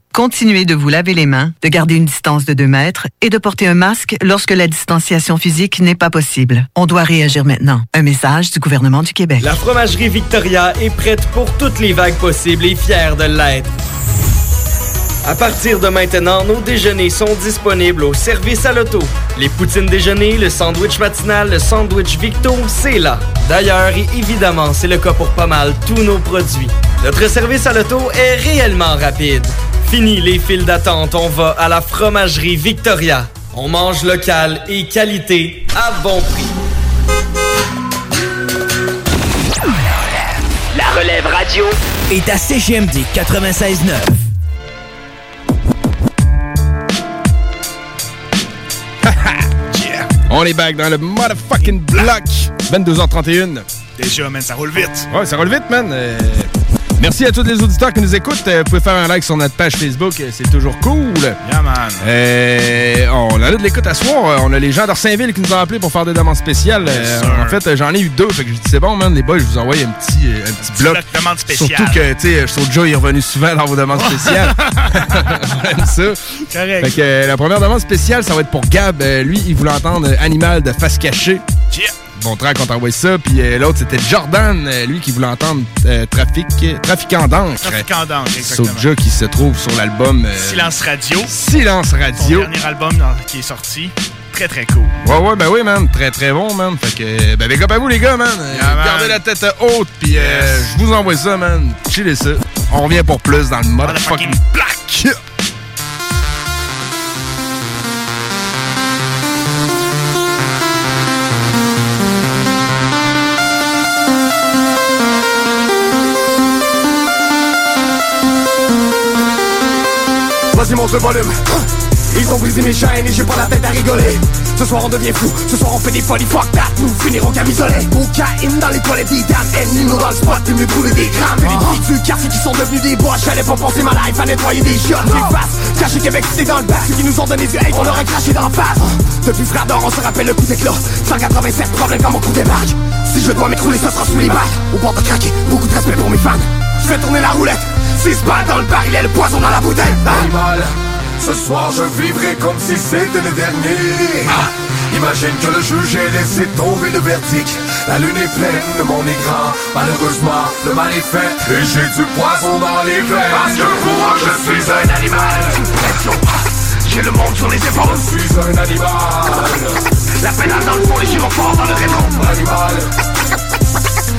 Continuez de vous laver les mains, de garder une distance de 2 mètres et de porter un masque lorsque la distanciation physique n'est pas possible. On doit réagir maintenant. Un message du gouvernement du Québec. La fromagerie Victoria est prête pour toutes les vagues possibles et fière de l'être. À partir de maintenant, nos déjeuners sont disponibles au service à l'auto. Les poutines déjeuner, le sandwich matinal, le sandwich Victo, c'est là. D'ailleurs, et évidemment, c'est le cas pour pas mal tous nos produits. Notre service à l'auto est réellement rapide. Fini les files d'attente, on va à la fromagerie Victoria. On mange local et qualité à bon prix. La relève radio est à CGMD 96.9. On est back dans le motherfucking block. 22h31. Déjà, man, ça roule vite. Ouais, ça roule vite, man. Euh, merci à tous les auditeurs qui nous écoutent. Euh, vous pouvez faire un like sur notre page Facebook, euh, c'est toujours cool. Yeah, man. Euh, on a de l'écoute à soir. On a les gens d'Orsainville qui nous ont appelés pour faire des demandes spéciales. Euh, en fait, j'en ai eu deux. Fait que j'ai dit, c'est bon, man, les boys, je vous envoie un petit, un petit bloc. bloc de demande spéciale. Surtout que, tu sais, Soulja est revenu souvent dans vos demandes spéciales. J'aime ça. Correct. Fait que la première demande spéciale, ça va être pour Gab. Lui, il voulait entendre Animal de face cachée. Yeah. Bon track, on t'envoie ça. Puis euh, l'autre, c'était Jordan, euh, lui, qui voulait entendre euh, Trafic, Trafiquant d'encre. Trafiquant d'encre, exactement. Soulja qui se trouve sur l'album euh, Silence Radio. Silence Son Radio. dernier album qui est sorti. Très, très cool. Ouais, ouais, ben oui, man. Très, très bon, man. Fait que, ben, big up à vous, les gars, man. Yeah, man. Gardez la tête haute, puis euh, je vous envoie ça, man. Chillez ça. On revient pour plus dans le motherfucking black. Le volume. Ils ont brisé mes chaînes et j'ai pas la tête à rigoler. Ce soir on devient fou, ce soir on fait des folies. Fuck that, nous finirons camisolés Cocaïne dans les toilettes des dames Ennemis dans le spot, t'es mieux brûler des grammes Et les du quartier qui sont devenus des bois. J'allais pas penser ma life à nettoyer des shots Des faces, caché Québec c'était dans le bac. Ceux qui nous ont donné du hate, on leur a craché dans la face. Depuis frère d'or, on se rappelle le coup d'éclat 187 problèmes quand mon coup débarque Si je dois m'écrouler, ça sera sous les balles Au bord de craquer, beaucoup de respect pour mes fans. Je fais tourner la roulette Si se bat dans le bar, il est le poison dans la bouteille. Animal, ce soir je vivrai comme si c'était le dernier. Ah, Imagine que le juge ait laissé tomber le verdict. La lune est pleine, le monde est grand. Malheureusement, le mal est fait. Et j'ai du poison dans les veines. Parce que pour moi je suis un animal. J'ai le monde sur les épaules. Je suis un animal. La pédale dans le fond, les gyrophares dans le rétro. Animal.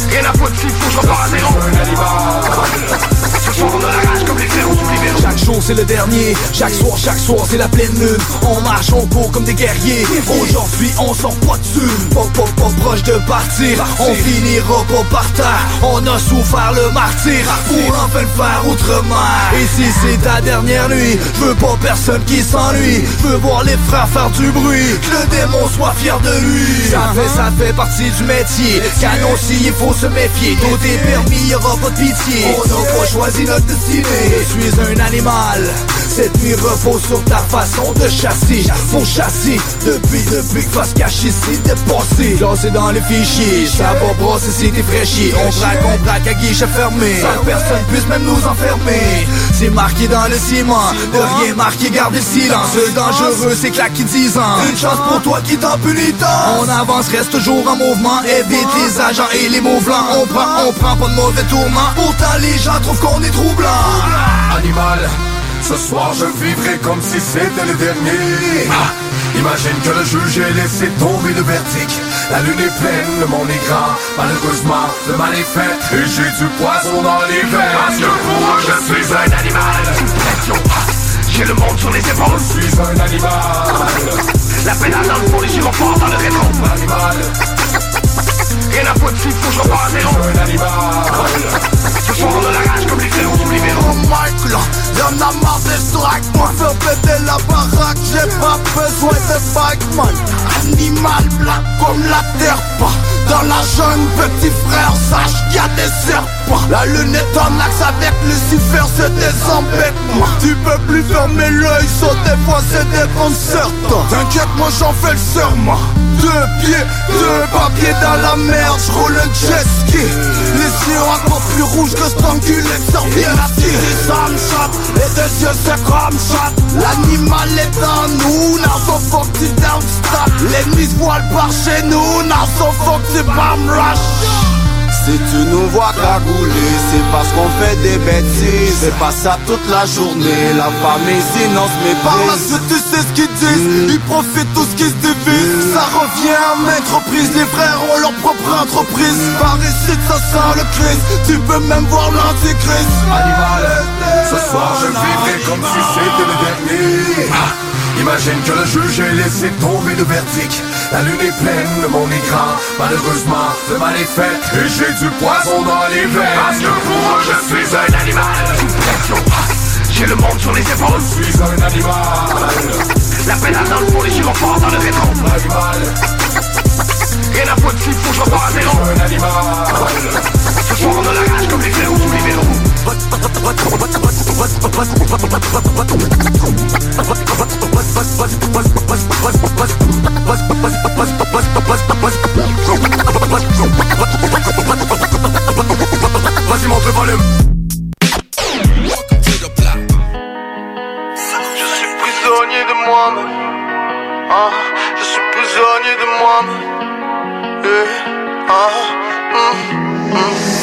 Rien à foutre s'il faut, je repars à zéro. Un animal Ce soir on a la rage comme les fléaux sous libéraux Chaque jour c'est le dernier, chaque soir, chaque soir c'est la pleine lune. On marche, on court comme des guerriers. Aujourd'hui on sort pas dessus Pas, pas, pas proche de partir. On finira pas par terre. On a souffert le martyr Pour enfin le faire autrement. Et si c'est ta dernière nuit Je veux pas personne qui s'ennuie. Je veux voir les frères faire du bruit. Que le démon soit fier de lui. Ça fait, ça fait partie du métier. Canon si il faut se méfier. Tout est permis, y'aura pas de pitié. On n'a pas choisi Je suis un animal. Cette nuit repose sur ta façon de chasser. Mon châssis Depuis, depuis que face cache ici dépassé Classé dans les fichiers Ça va brosser si t'es fraîchi On braque, on braque à guichet fermé. Sans personne puisse même nous enfermer. C'est marqué dans le ciment. De rien marqué, garde le silence. Le dangereux c'est claquer 10 ans. Une chance pour toi qui t'en pénitence On avance, reste toujours en mouvement. Évite les agents et les mots blancs On prend, on prend pas de mauvais tourments. Pourtant les gens trouvent qu'on est troublant Animal, ce soir je vivrai comme si c'était le dernier. Ah, Imagine que le juge ait laissé tomber le verdict. La lune est pleine, le monde est grand Malheureusement, le mal est fait. Et j'ai du poison dans les veines. Parce que pour moi je suis un animal. J'ai le monde sur les épaules. Je suis un animal. La pédale dans le fond, les gyrophares dans le rétro. Animal Rien à foutre s'il faut, je repars à zéro Ce soir on a la rage comme les fléaux sous libéraux Oh Mike là, y'en a marre des strikes Moi faire péter la baraque, j'ai pas besoin de bike man. Animal black comme la terre pas. Dans la jungle petit frère sache qu'il y a des serpents. La lune est en axe avec Lucifer c'est des embêtements. Tu peux plus fermer l'œil, sauf des fois c'est déconcertant T'inquiète moi j'en fais le serment Deux pieds, deux papiers dans la merde, j'roule un jet ski. Les yeux encore plus rouges que cet enculé serviette Ça me shot, les deux yeux c'est comme L'animal est en nous, so fuck tu don't stop L'ennemi se voile par chez nous, so fuck tu bomb rush Si tu nous vois cagouler, c'est parce qu'on fait des bêtises. C'est pas ça toute la journée, la famille sinon se Par la suite tu sais ce qu'ils disent. Ils profitent tout ce qui se divise. Ça revient à maintes reprises Les frères ont leur propre entreprise. Par ici ça sent le Christ Tu peux même voir l'antichrist. Animal, ce soir je vivrai comme si c'était le dernier. Ah, Imagine que le juge ait laissé tomber le verdict. La lune est pleine, le monde est grand Malheureusement, le mal est fait Et j'ai du poison dans les veines. Parce que pour moi je suis un animal. Pression, j'ai le monde sur les épaules. Je suis un animal. La pédale dans le fond, les gyrophares dans le rétro. Animal, Rien à foutre s'il faut, je repars à zéro. Un animal. Ce soir on a la rage comme les fléaux sous Je suis prisonnier de moi-même. Ah, Je suis prisonnier de moi-même. Eh, ah, hum, hum.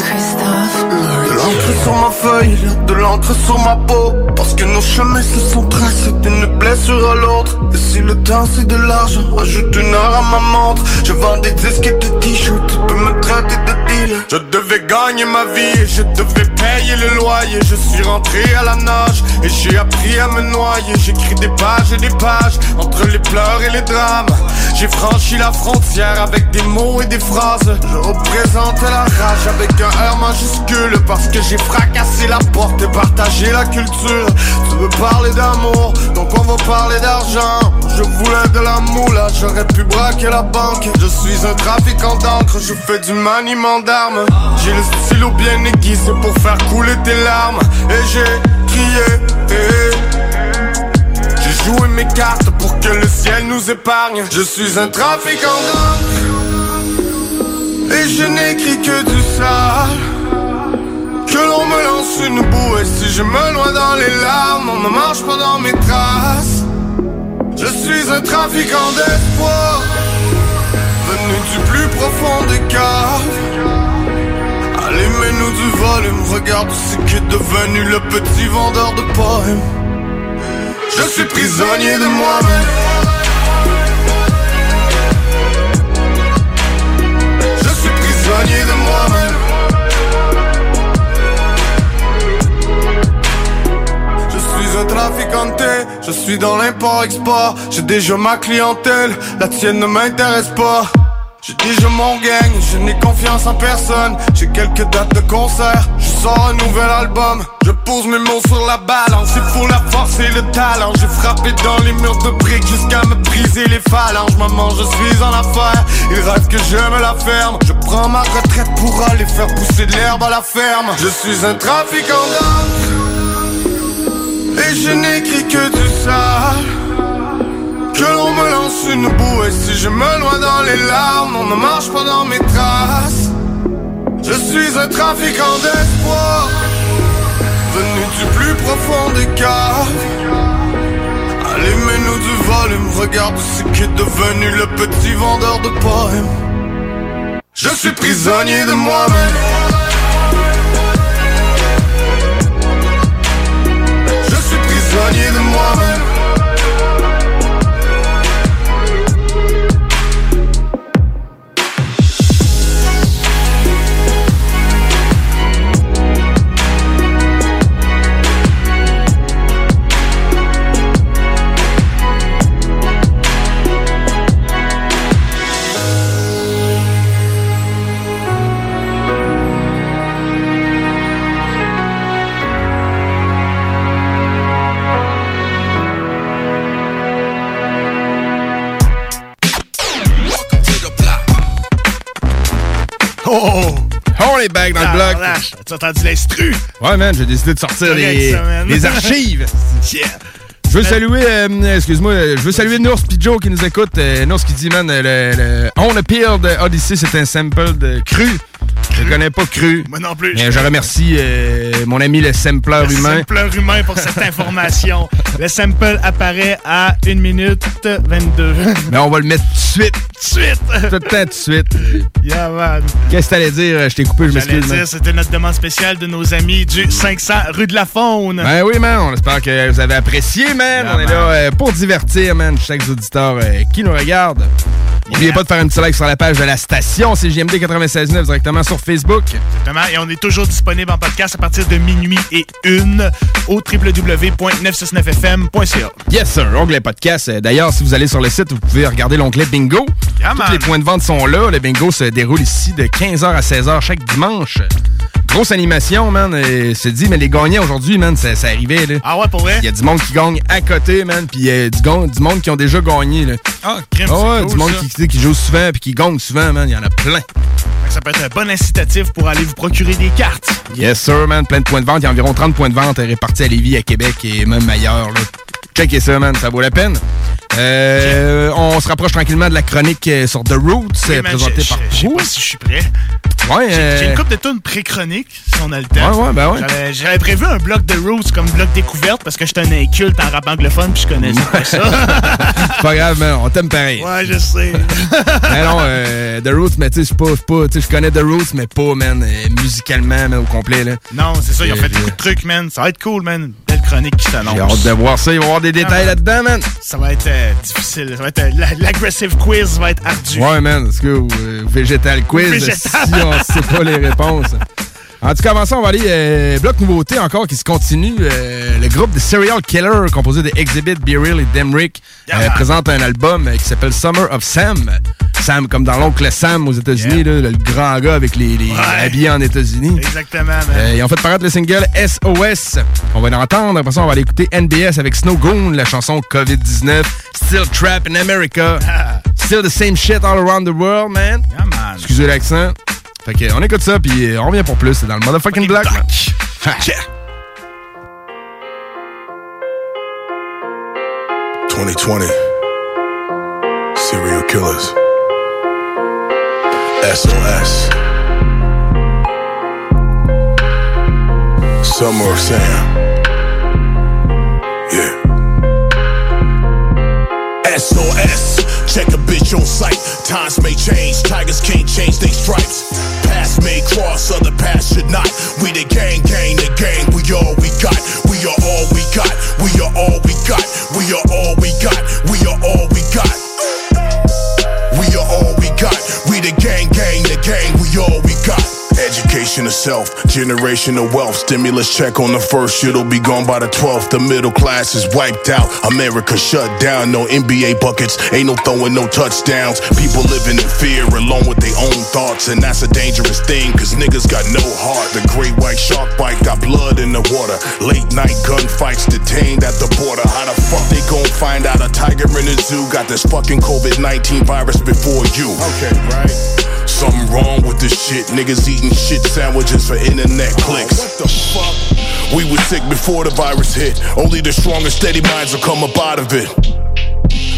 L'encre sur ma feuille, de l'encre sur ma peau. Parce que nos chemins se sont tracés d'une blessure à l'autre. Et si le temps c'est de l'argent, ajoute une heure à ma montre. Je vends des disques et des t-shirts, tu peux me traiter de dealer. Je devais gagner ma vie et je devais payer le loyer. Je suis rentré à la nage et j'ai appris à me noyer. J'écris des pages et des pages entre les pleurs et les drames. J'ai franchi la frontière avec des mots et des phrases. Je représente la rage avec un R majuscule Parce que j'ai fracasser la porte et partager la culture. Tu veux parler d'amour, donc on va parler d'argent. Je voulais de la moula, j'aurais pu braquer la banque. Je suis un trafiquant d'encre, je fais du maniement d'armes. J'ai le stylo bien aiguisé pour faire couler tes larmes. Et j'ai crié, eh, eh. J'ai joué mes cartes pour que le ciel nous épargne. Je suis un trafiquant d'encre. Et je n'écris que du sale. Que l'on me lance une boue et si je me noie dans les larmes, on ne marche pas dans mes traces. Je suis un trafiquant d'espoir, venu du plus profond des caves. Allez, mets-nous du volume, regarde ce qu'est devenu le petit vendeur de poèmes. Je suis prisonnier de moi-même. Je suis prisonnier de moi-même. Je suis dans l'import-export. J'ai déjà ma clientèle, la tienne ne m'intéresse pas. J'ai déjà mon gang, je n'ai confiance en personne. J'ai quelques dates de concert, je sors un nouvel album. Je pose mes mots sur la balance, il faut la force et le talent. J'ai frappé dans les murs de briques jusqu'à me briser les phalanges. Maman, je suis en affaire, il rêve que je me la ferme. Je prends ma retraite pour aller faire pousser de l'herbe à la ferme. Je suis un trafiquant d'âme. Et je n'écris que du sale. Que l'on me lance une boue Et si je me noie dans les larmes On ne marche pas dans mes traces. Je suis un trafiquant d'espoir Venu du plus profond des caves. Allez mets-nous du volume Regarde ce qu'est devenu le petit vendeur de poèmes. Je suis prisonnier de moi-même prisonnier les bags dans le bloc. Tu as entendu l'instru? Ouais, man, j'ai décidé de sortir les, archives. Yeah. Je veux saluer, euh, excuse-moi, je veux saluer Nours Pidjo qui nous écoute. Euh, Nours qui dit, man, le, le On Appeal de Odyssey, c'est un sample de cru. Je le connais pas cru. Moi non plus. Mais je remercie euh, mon ami le sampler Le humain. sampleur humain pour cette information. le sample apparaît à 1 minute 22. Mais on va le mettre tout de suite. Tout de suite. Tout le temps, tout de suite. Yeah, man. Qu'est-ce que t'allais dire? Je t'ai coupé, je m'excuse. dire, c'était notre demande spéciale de nos amis du 500 rue de la Faune. Ben oui, man. On espère que vous avez apprécié, man. Yeah, on est là euh, pour divertir, man, chaque auditeur euh, qui nous regarde. N'oubliez pas de faire un petit like sur la page de la station CGMD 96.9 directement sur Facebook. Exactement. Et on est toujours disponible en podcast à partir de minuit et une au www.969fm.ca. Yes, sir. Onglet podcast. Euh, D'ailleurs, si vous allez sur le site, vous pouvez regarder l'onglet bingo. Yeah, Tous les points de vente sont là. Le bingo se déroule ici de 15h à 16h chaque dimanche. Grosse animation, man. Euh, C'est dit, mais les gagnants aujourd'hui, man, ça, ça arrivait, là. Ah ouais, pour vrai? Il y a du monde qui gagne à côté, man, puis euh, du, gon- du monde qui ont déjà gagné, là. Ah, crème, Ah ouais, cool, du monde ça. qui, joue souvent puis qui gagne souvent, man. Il y en a plein. Ça peut être un bon incitatif pour aller vous procurer des cartes. Yes, sir, man. Plein de points de vente. Il y a environ 30 points de vente euh, répartis à Lévis, à Québec et même ailleurs, là. Checkez ça, man. Ça vaut la peine. Euh, on se rapproche tranquillement de la chronique euh, sur The Roots, Oui, euh, présentée par je- sais pas si je suis prêt. Ouais, J'ai euh, j'ai une coupe de tunes pré-chronique, si on a le temps. Ouais, ouais, ben ouais. J'avais- prévu un bloc de Roots comme bloc découverte parce que je suis un inculte en rap anglophone puis je connaissais pas ça. Pas grave, man. On t'aime pareil. ouais, je sais. mais non, euh, The Roots, mais tu sais, je connais The Roots, mais pas, man, euh, musicalement, man, au complet, là. Non, c'est ça, ils ont Euh, fait beaucoup de trucs, man. Ça va être cool, man. Belle chronique qui s'annonce. J'ai hâte de voir ça. Il va y avoir des détails là-dedans, man. Ça va être euh, difficile. Ça va être la- l'aggressive quiz va être ardu. Ouais, man. Est-ce que végétal quiz, Végétal. si on sait pas les réponses. En tout cas, avant ça, on va aller euh, bloc nouveauté encore qui se continue. Euh, le groupe de Serial Killer, composé de Exhibit, Be Real et Demrick, euh, présente un album qui s'appelle Summer of Sam. Sam, comme dans l'oncle Sam aux États-Unis, le grand gars avec les, les habillés en États-Unis. Exactement, man. Ils ont fait paraître le single SOS. On va l'entendre. Après ça, on va aller écouter NBS avec Snow Goon, la chanson COVID-19. Still Trap in America. Still the same shit all around the world, man. Excusez l'accent. Fait que, on écoute ça, puis on revient pour plus. C'est dans le motherfucking black, man. Ha. 2020. Serial killers. SOS. Summer of Sam. Yeah. SOS. Check a bitch on sight. Times may change. Tigers can't change their stripes. Past may cross, other paths should not. We the gang, gang, the gang. We all we got. We are all we got. We are all we got. We are all we got. We are all Education of self, generational wealth, stimulus check on the first, it'll be gone by the 12th. The middle class is wiped out, America shut down, no NBA buckets, ain't no throwing no touchdowns. People living in fear, alone with their own thoughts, and that's a dangerous thing, cause niggas got no heart. The great white shark bite got blood in the water, late night gunfights detained at the border. How the fuck they gon' find out a tiger in the zoo got this fucking COVID 19 virus before you? Okay, right? Something wrong with this shit. Niggas eating shit sandwiches for internet clicks. what the fuck? We were sick before the virus hit. Only the strong and steady minds will come up out of it.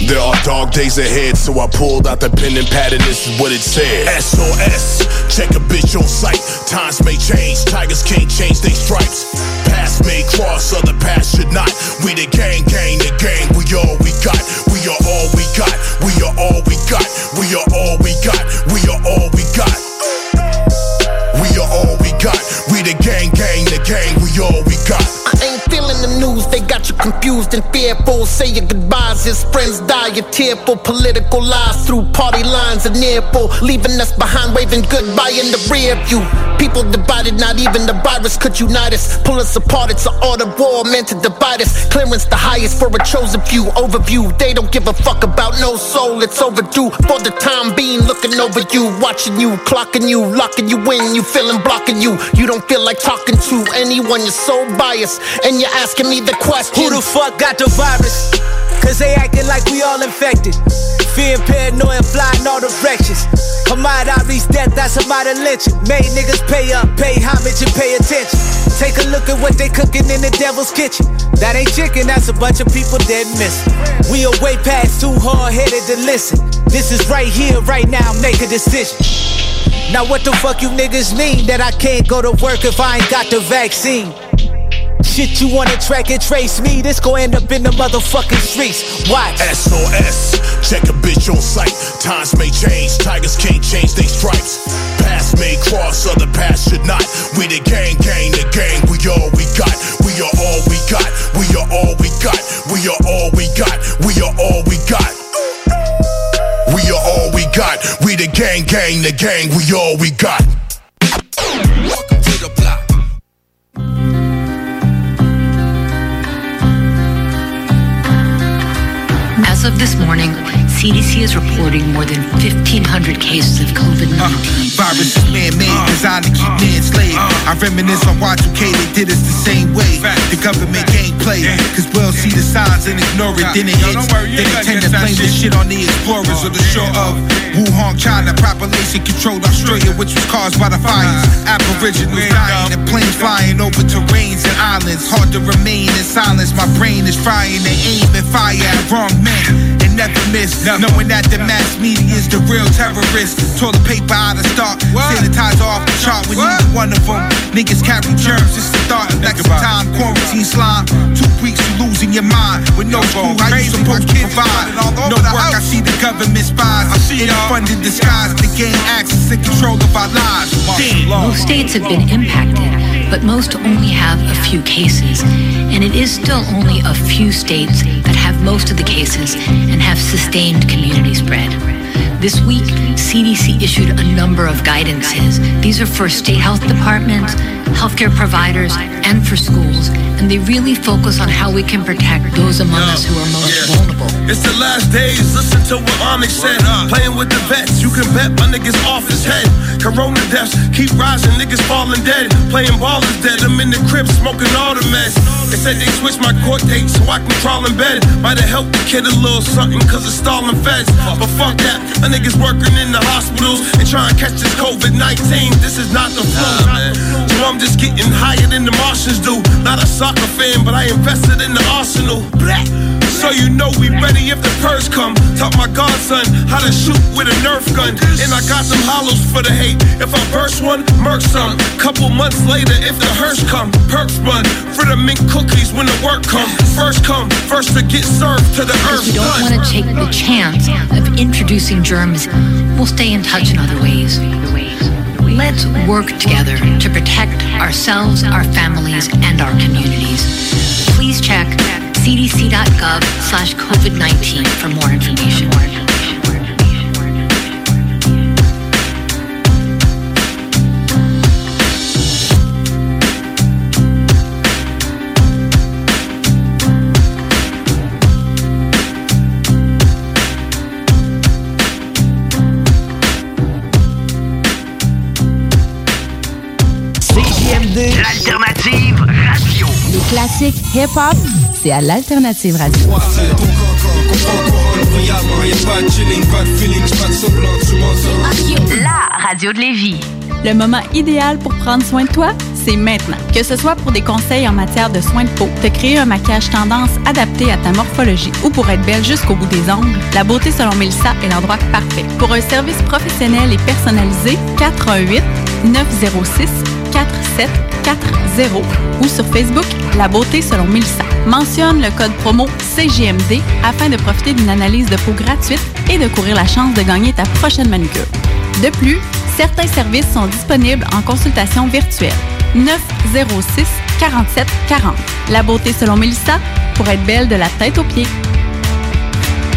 There are dark days ahead, so I pulled out the pen and pad, and this is what it said. SOS, check a bitch on sight. Times may change, tigers can't change their stripes. Paths may cross, other paths should not. We the gang, gang, the gang. We all we got. We are all we got. We are all we got. We are all we got. The gang, gang, the gang. We all we got. I ain't feeling the news, they got you confused and fearful. Say your goodbyes as friends die, you're tearful. Political lies through party lines are nearful. Leaving us behind, waving goodbye in the rear view. People divided, not even the virus could unite us. Pull us apart, it's an art of war meant to divide us. Clearance the highest for a chosen few. Overview, they don't give a fuck about no soul, it's overdue. For the time being, looking over you, watching you, clocking you, locking you in. You feeling blocking you. You don't feel like talking to anyone, you're so biased. And you're asking me the question Who the fuck got the virus? Cause they acting like we all infected. Fear and paranoia flying all directions. Camaraderie's death, that's a lynching. Made niggas pay up, pay homage, and pay attention. Take a look at what they cooking in the devil's kitchen. That ain't chicken, that's a bunch of people dead missing. We are way past too hard headed to listen. This is right here, right now, make a decision. Now, what the fuck you niggas mean that I can't go to work if I ain't got the vaccine? Shit, you wanna track and trace me? This gon' end up in the motherfucking streets. Watch. SOS, check a bitch on sight. Times may change, tigers can't change their stripes. Paths may cross, other paths should not. We the gang, gang, the gang. We all we got. We are all we got. We are all we got. We are all we got. We are all we got. We are all we got. We the gang, gang, the gang. We all we got. Of this morning, CDC is reporting more than 1,500 cases of COVID 19. Uh, virus is man-made, designed to keep me enslaved. I reminisce on Y2K, they did us the same way. The government can't play, cause we'll see the signs and ignore it. Then it hits, then they tend to blame the shit on the explorers or the shore of Wuhan, China. Population controlled Australia, which was caused by the fires. Aboriginals dying and planes flying over terrains and islands. Hard to remain in silence, my brain is frying. They aim and fire at wrong men and never miss. Knowing that the mass media is the real terrorist. Toilet paper out of stock, sanitizer off the chart when you one of them. Niggas carry germs, it's the thought of next time. Quarantine slime, two weeks you losing your mind. With no school, how you supposed to provide? No work, I see the government spies. I In a funded disguise to gain access and control of our lives. Most states have been impacted, but most only have a few cases. And it is still only a few states that have most of the cases and have sustained community spread. This week, CDC issued a number of guidances. These are for state health departments, healthcare providers, and for schools, and they really focus on how we can protect those among us who are most vulnerable. It's the last days, listen to what Onyx said. Playing with the vets, you can bet my niggas off his head. Corona deaths keep rising, niggas falling dead. Playing ball is dead, I'm in the crib smoking all the mess. They said they switched my court date so I can crawl in bed. Might have helped the kid a little something cause it's stalling feds. But fuck that, a niggas working in the hospitals and trying to catch this COVID 19. This is not the flu. So I'm just getting higher than the Martians do. Not a soccer fan, but I invested in the arsenal. Blah. So you know we ready if the purse come. Taught my godson how to shoot with a Nerf gun. And I got some hollows for the hate. If I burst one, murk some. Couple months later, if the hearse come, perks run. For the mint cookies when the work come. First come, first to get served to the earth. We don't want to take the chance of introducing germs. We'll stay in touch in other ways. Let's work together to protect ourselves, our families, and our communities. Please check cdc.gov slash COVID-19 for more information. Classiques hip-hop, c'est à l'Alternative Radio. La radio de Lévis? Le moment idéal pour prendre soin de toi, c'est maintenant. Que ce soit pour des conseils en matière de soins de peau, te créer un maquillage tendance adapté à ta morphologie ou pour être belle jusqu'au bout des ongles, la beauté selon Mélissa est l'endroit parfait. Pour un service professionnel et personnalisé, 418 906 4740 ou sur Facebook La beauté selon Mélissa. Mentionne le code promo CGMD afin de profiter d'une analyse de peau gratuite et de courir la chance de gagner ta prochaine manucure. De plus, certains services sont disponibles en consultation virtuelle. 906 47 40. La beauté selon Mélissa pour être belle de la tête aux pieds.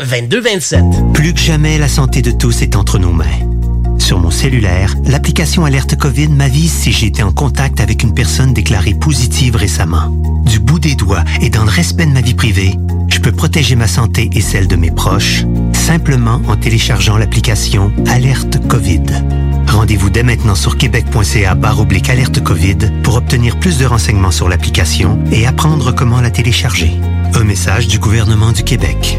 2227. Plus que jamais, la santé de tous est entre nos mains. Sur mon cellulaire, l'application Alerte COVID m'avise si j'ai été en contact avec une personne déclarée positive récemment. Du bout des doigts et dans le respect de ma vie privée, je peux protéger ma santé et celle de mes proches simplement en téléchargeant l'application Alerte COVID. Rendez-vous dès maintenant sur québec.ca oblique alerte COVID pour obtenir plus de renseignements sur l'application et apprendre comment la télécharger. Un message du gouvernement du Québec.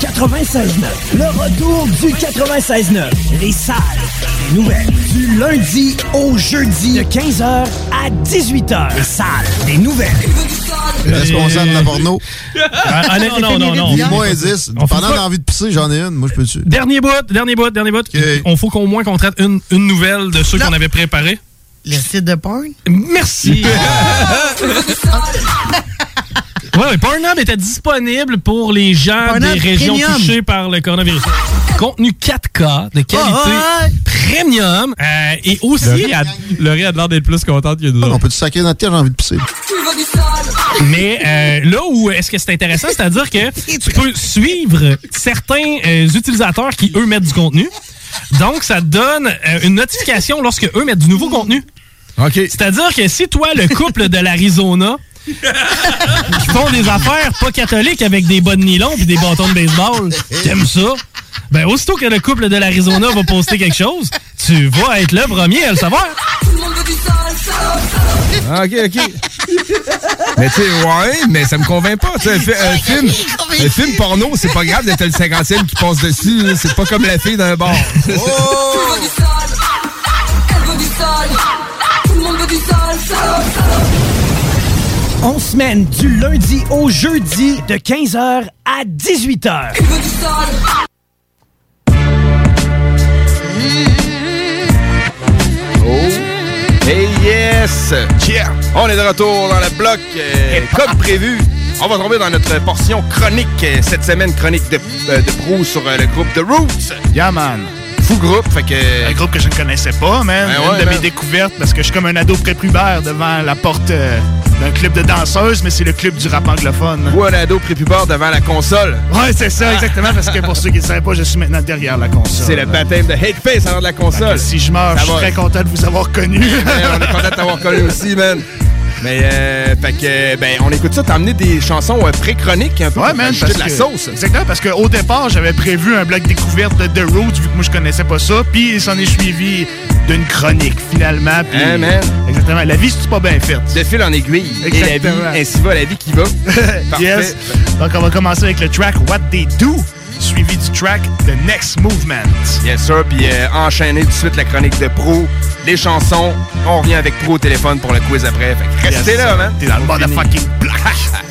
96.9. Le retour du 96.9. Les salles des nouvelles. Du lundi au jeudi. De 15h à 18h. Les salles des nouvelles. Le responsable de la porno. Ah, non, non, non, non. Il moins 10. On fait Pendant pas- l'envie de pisser, j'en ai une. Moi, je peux dessus. Dernier bout, dernier bout, dernier bout. On faut qu'au moins qu'on traite une, une nouvelle de ceux qu'on avait préparés. Le site de porn? Merci. Ouais, ouais, Pornhub était disponible pour les gens Pornhub des régions Premium. touchées par le coronavirus. Contenu 4K de qualité Ah, ouais. premium euh, et aussi. Laurie a, Laurie a l'air d'être plus contente que nous On peut te sacrer notre terre, j'ai envie de pisser? Mais euh, là où est-ce que c'est intéressant, c'est-à-dire que tu peux suivre certains euh, utilisateurs qui, eux, mettent du contenu. Donc, ça te donne euh, une notification lorsque eux mettent du nouveau contenu. OK. C'est-à-dire que si toi, le couple de l'Arizona, qui font des affaires pas catholiques avec des bas de nylon et des bâtons de baseball, t'aimes ça? Ben, aussitôt que le couple de l'Arizona va poster quelque chose, tu vas être le premier à le savoir. Ah, OK, OK. mais tu sais, ouais, mais ça me convainc pas. Tu sais, un, un film, un film porno, c'est pas grave d'être le cinquantième qui passe dessus. C'est pas comme la fille d'un bar. On semaine du lundi au jeudi de 15h à 18h. Oh. Hey yes! Yeah! On est de retour dans le bloc. euh, comme prévu, on va tomber dans notre portion chronique euh, cette semaine, chronique de, euh, de Prou sur euh, le groupe The Roots. Yeah, man. Fou groupe, fait que... Un groupe que je ne connaissais pas, man. Ben Une ouais, de man. mes découvertes, parce que je suis comme un ado prépubère devant la porte euh, d'un club de danseuses, mais c'est le club du rap anglophone. Ou un ado prépubère devant la console. Ouais, c'est ça, exactement, parce que pour ceux qui ne savaient pas, je suis maintenant derrière la console. C'est le baptême de Hate Face avant de la console. si je meurs, Ça je suis va. très content de vous avoir connu. On est content de t'avoir connu aussi, man. Mais, euh, fait que, ben, on écoute ça. T'as amené des chansons euh, pré-chroniques un peu Ouais, man, de la que- sauce. Exactement, parce qu'au départ, j'avais prévu un bloc découverte de The Roots, vu que moi, je connaissais pas ça, puis il s'en est suivi d'une chronique, finalement. Puis, Hein, man? Exactement. La vie, c'est pas bien faite. De fil en aiguille. Et la vie, Exactement. ainsi va la vie qui va. Parfait. yes. Donc, on va commencer avec le track What They Do, suivi du track The Next Movement. Yes, sir. Puis euh, enchaîner tout de suite la chronique de Pro, les chansons. On revient avec Pro au téléphone pour le quiz après. Fait que restez Yes, là, man. T'es dans le motherfucking block.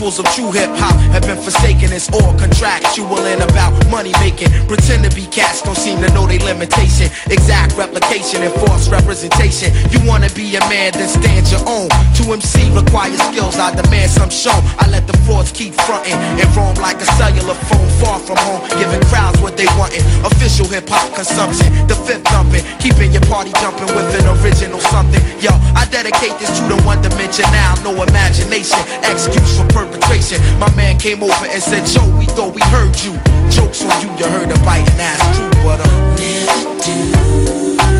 principles of true hip hop have been forsaken. It's all contractual and about money making. Pretend to be cats, don't seem to know their limitation. Exact replication and false representation. You wanna be a man, then stand your own. To MC requires skills, I demand some show. I let the frauds keep fronting and roam like a cellular phone far from home, giving crowds what they wantin'. Official hip hop consumption, the fifth thumping, keeping your party jumping with an original something. Yo, I dedicate this to the one dimension now, no imagination, excuse for perpetration. My man came over and said, Joe, we thought we heard you. Jokes on you, you heard a biting ass true, but uh. Sin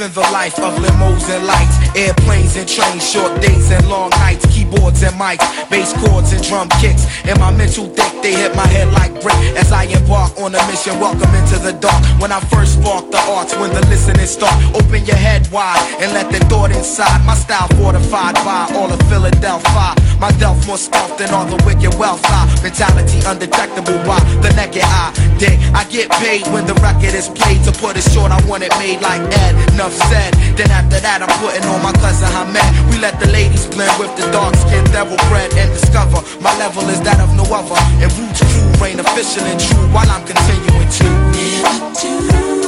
Living the life of limos and lights. Airplanes and trains, short days and long nights, keyboards and mics, bass chords and drum kicks. In my mental thick, they hit my head like brick as I embark on a mission. Welcome into the dark. When I first spark the arts, when the listening start, open your head wide and let the thought inside. My style fortified by all of Philadelphia. My delf more scuffed than all the wicked wealth. I mentality undetectable by the naked eye. Dick, I get paid when the record is played. To put it short, I want it made like Ed. Enough said. Then after that, I'm putting on my my cousin We let the ladies blend with the dark skin devil bread and discover my level is that of no other. And roots true, reign official and true while I'm continuing to.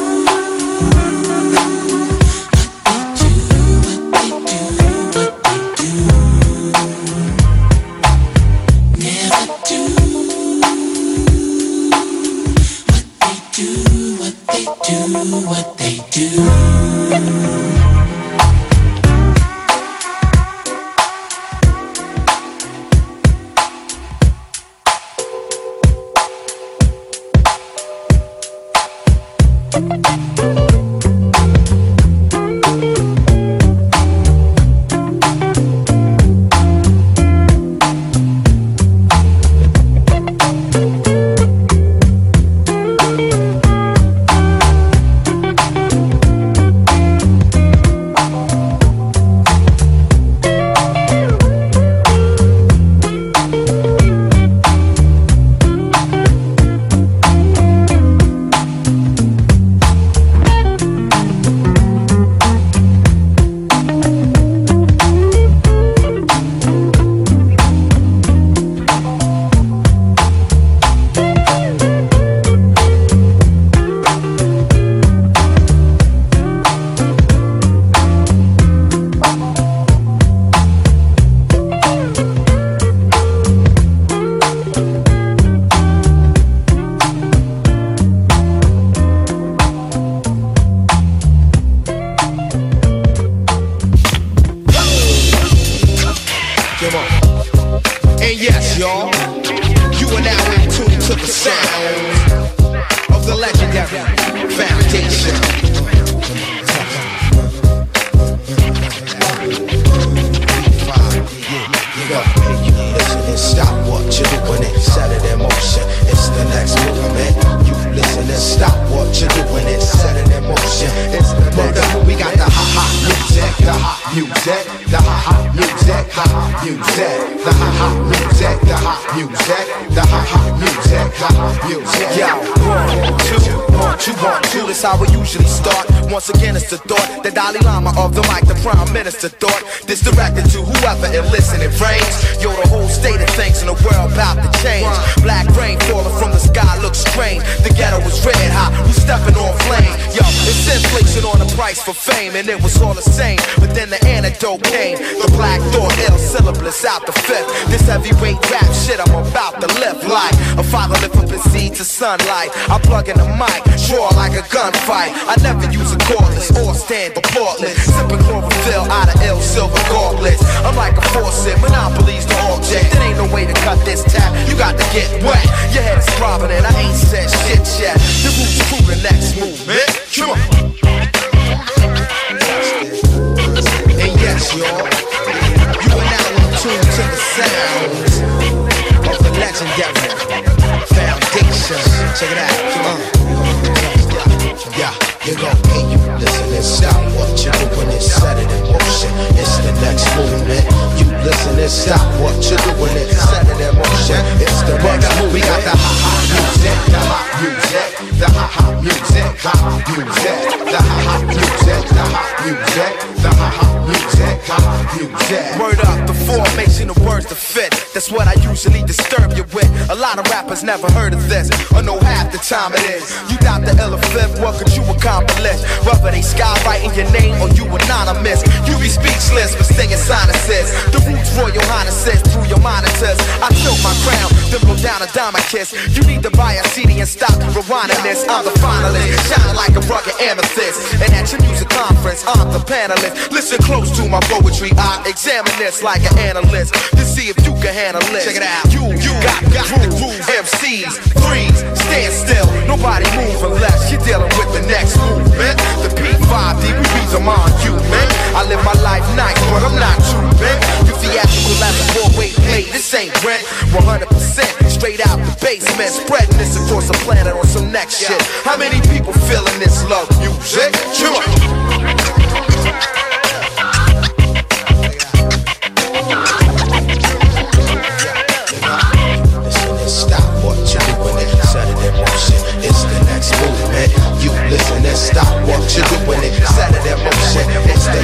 list. Rubber, they skywriting your name or you anonymous. You be speechless for singing sinuses. The roots royal highnesses through your monitors. I tilt my crown, then blow down a dime I kiss. You need to buy a CD and stop rewinding this. I'm the finalist, shining like a rugged amethyst. And at your music conference, I'm the panelist. Listen close to my poetry, I examine this like an analyst to see if you can handle this. Check it out. You, you got, got the groove. MCs, freeze, stand still. Nobody move unless you're dealing with the next move. The P5D, we beats them on you, man. I live my life nice, but I'm not true, man. You theatrical as a four-way play. This ain't rent. 100% straight out the basement. Spreading this across the planet on some next shit. How many people feeling this love music? Chill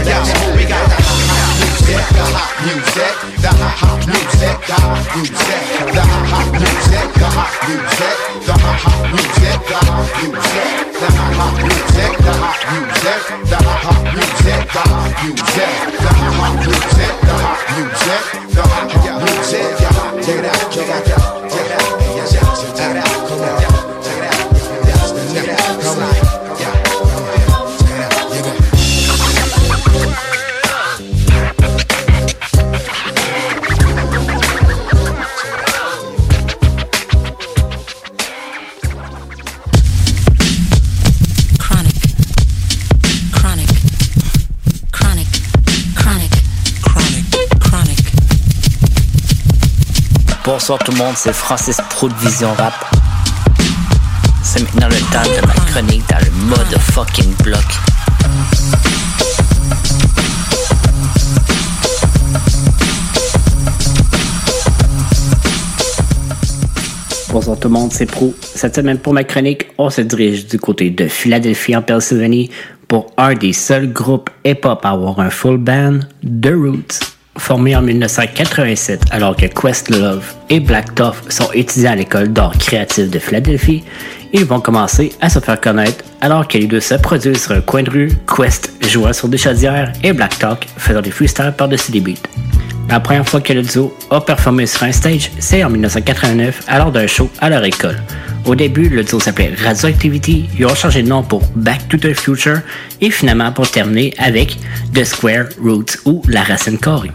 Yeah, we got the hot, hot music, the hot music, the hot, hot music, the hot music, the hot, hot music, the hot music, the hot, hot music, the hot music, the hot, hot music, the hot music, the hot, hot music, the hot music, the hot, hot music, the hot music, the hot, hot music, yo, check it out, check it out, check it out, yes, yes, check it out, come on. Bonsoir tout le monde, c'est Francis Pro de Vision Rap. C'est maintenant le temps de ma chronique dans le mode fucking bloc. Bonsoir tout le monde, c'est Pro. Cette semaine pour ma chronique, on se dirige du côté de Philadelphie en Pennsylvanie pour un des seuls groupes hip-hop à avoir un full band, The Roots. Formé en 1987 alors que Questlove et Black sont étudiants à l'école d'art créatif de Philadelphie, ils vont commencer à se faire connaître alors que les deux se produisent sur un coin de rue, Quest jouant sur des chaudières et Black faisant des freestyles par-dessus des beats. La première fois que le duo a performé sur un stage, c'est en 1989 à l'heure d'un show à leur école. Au début, le duo s'appelait Radioactivity, ils ont changé de nom pour Back to the Future et finalement pour terminer avec The Square Roots ou La Racine Carrée.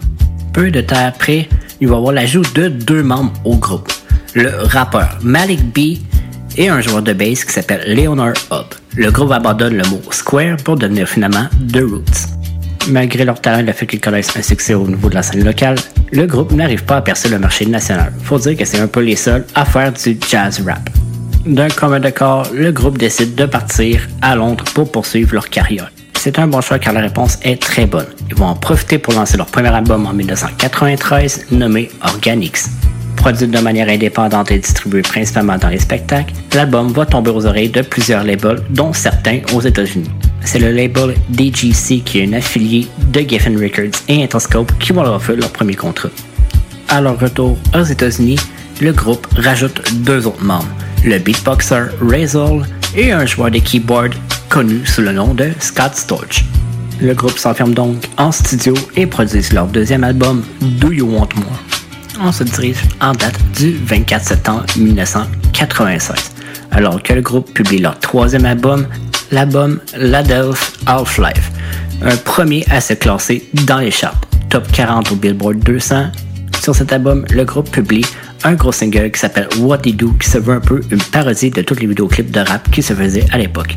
Peu de temps après, il va avoir l'ajout de deux membres au groupe. Le rappeur Malik B et un joueur de bass qui s'appelle Leonard Hub. Le groupe abandonne le mot Square pour devenir finalement The Roots. Malgré leur talent et le fait qu'ils connaissent un succès au niveau de la scène locale, le groupe n'arrive pas à percer le marché national. Faut dire que c'est un peu les seuls à faire du jazz rap. D'un commun accord, le groupe décide de partir à Londres pour poursuivre leur carrière. C'est un bon choix car la réponse est très bonne. Ils vont en profiter pour lancer leur premier album en 1993 nommé Organics. Produit de manière indépendante et distribué principalement dans les spectacles, l'album va tomber aux oreilles de plusieurs labels, dont certains aux États-Unis. C'est le label DGC qui est un affilié de Geffen Records et Interscope qui vont leur offrir leur premier contrat. À leur retour aux États-Unis, le groupe rajoute deux autres membres, le beatboxer Razor et un joueur de keyboard connu sous le nom de Scott Storch. Le groupe s'enferme donc en studio et produisent leur deuxième album Do You Want More. On se dirige en date du 24 septembre 1996, alors que le groupe publie leur troisième album, l'album Ladelph Half-Life, un premier à se classer dans les charts, top 40 au Billboard 200. Sur cet album, le groupe publie un gros single qui s'appelle What They Do, qui se veut un peu une parodie de tous les vidéoclips de rap qui se faisaient à l'époque.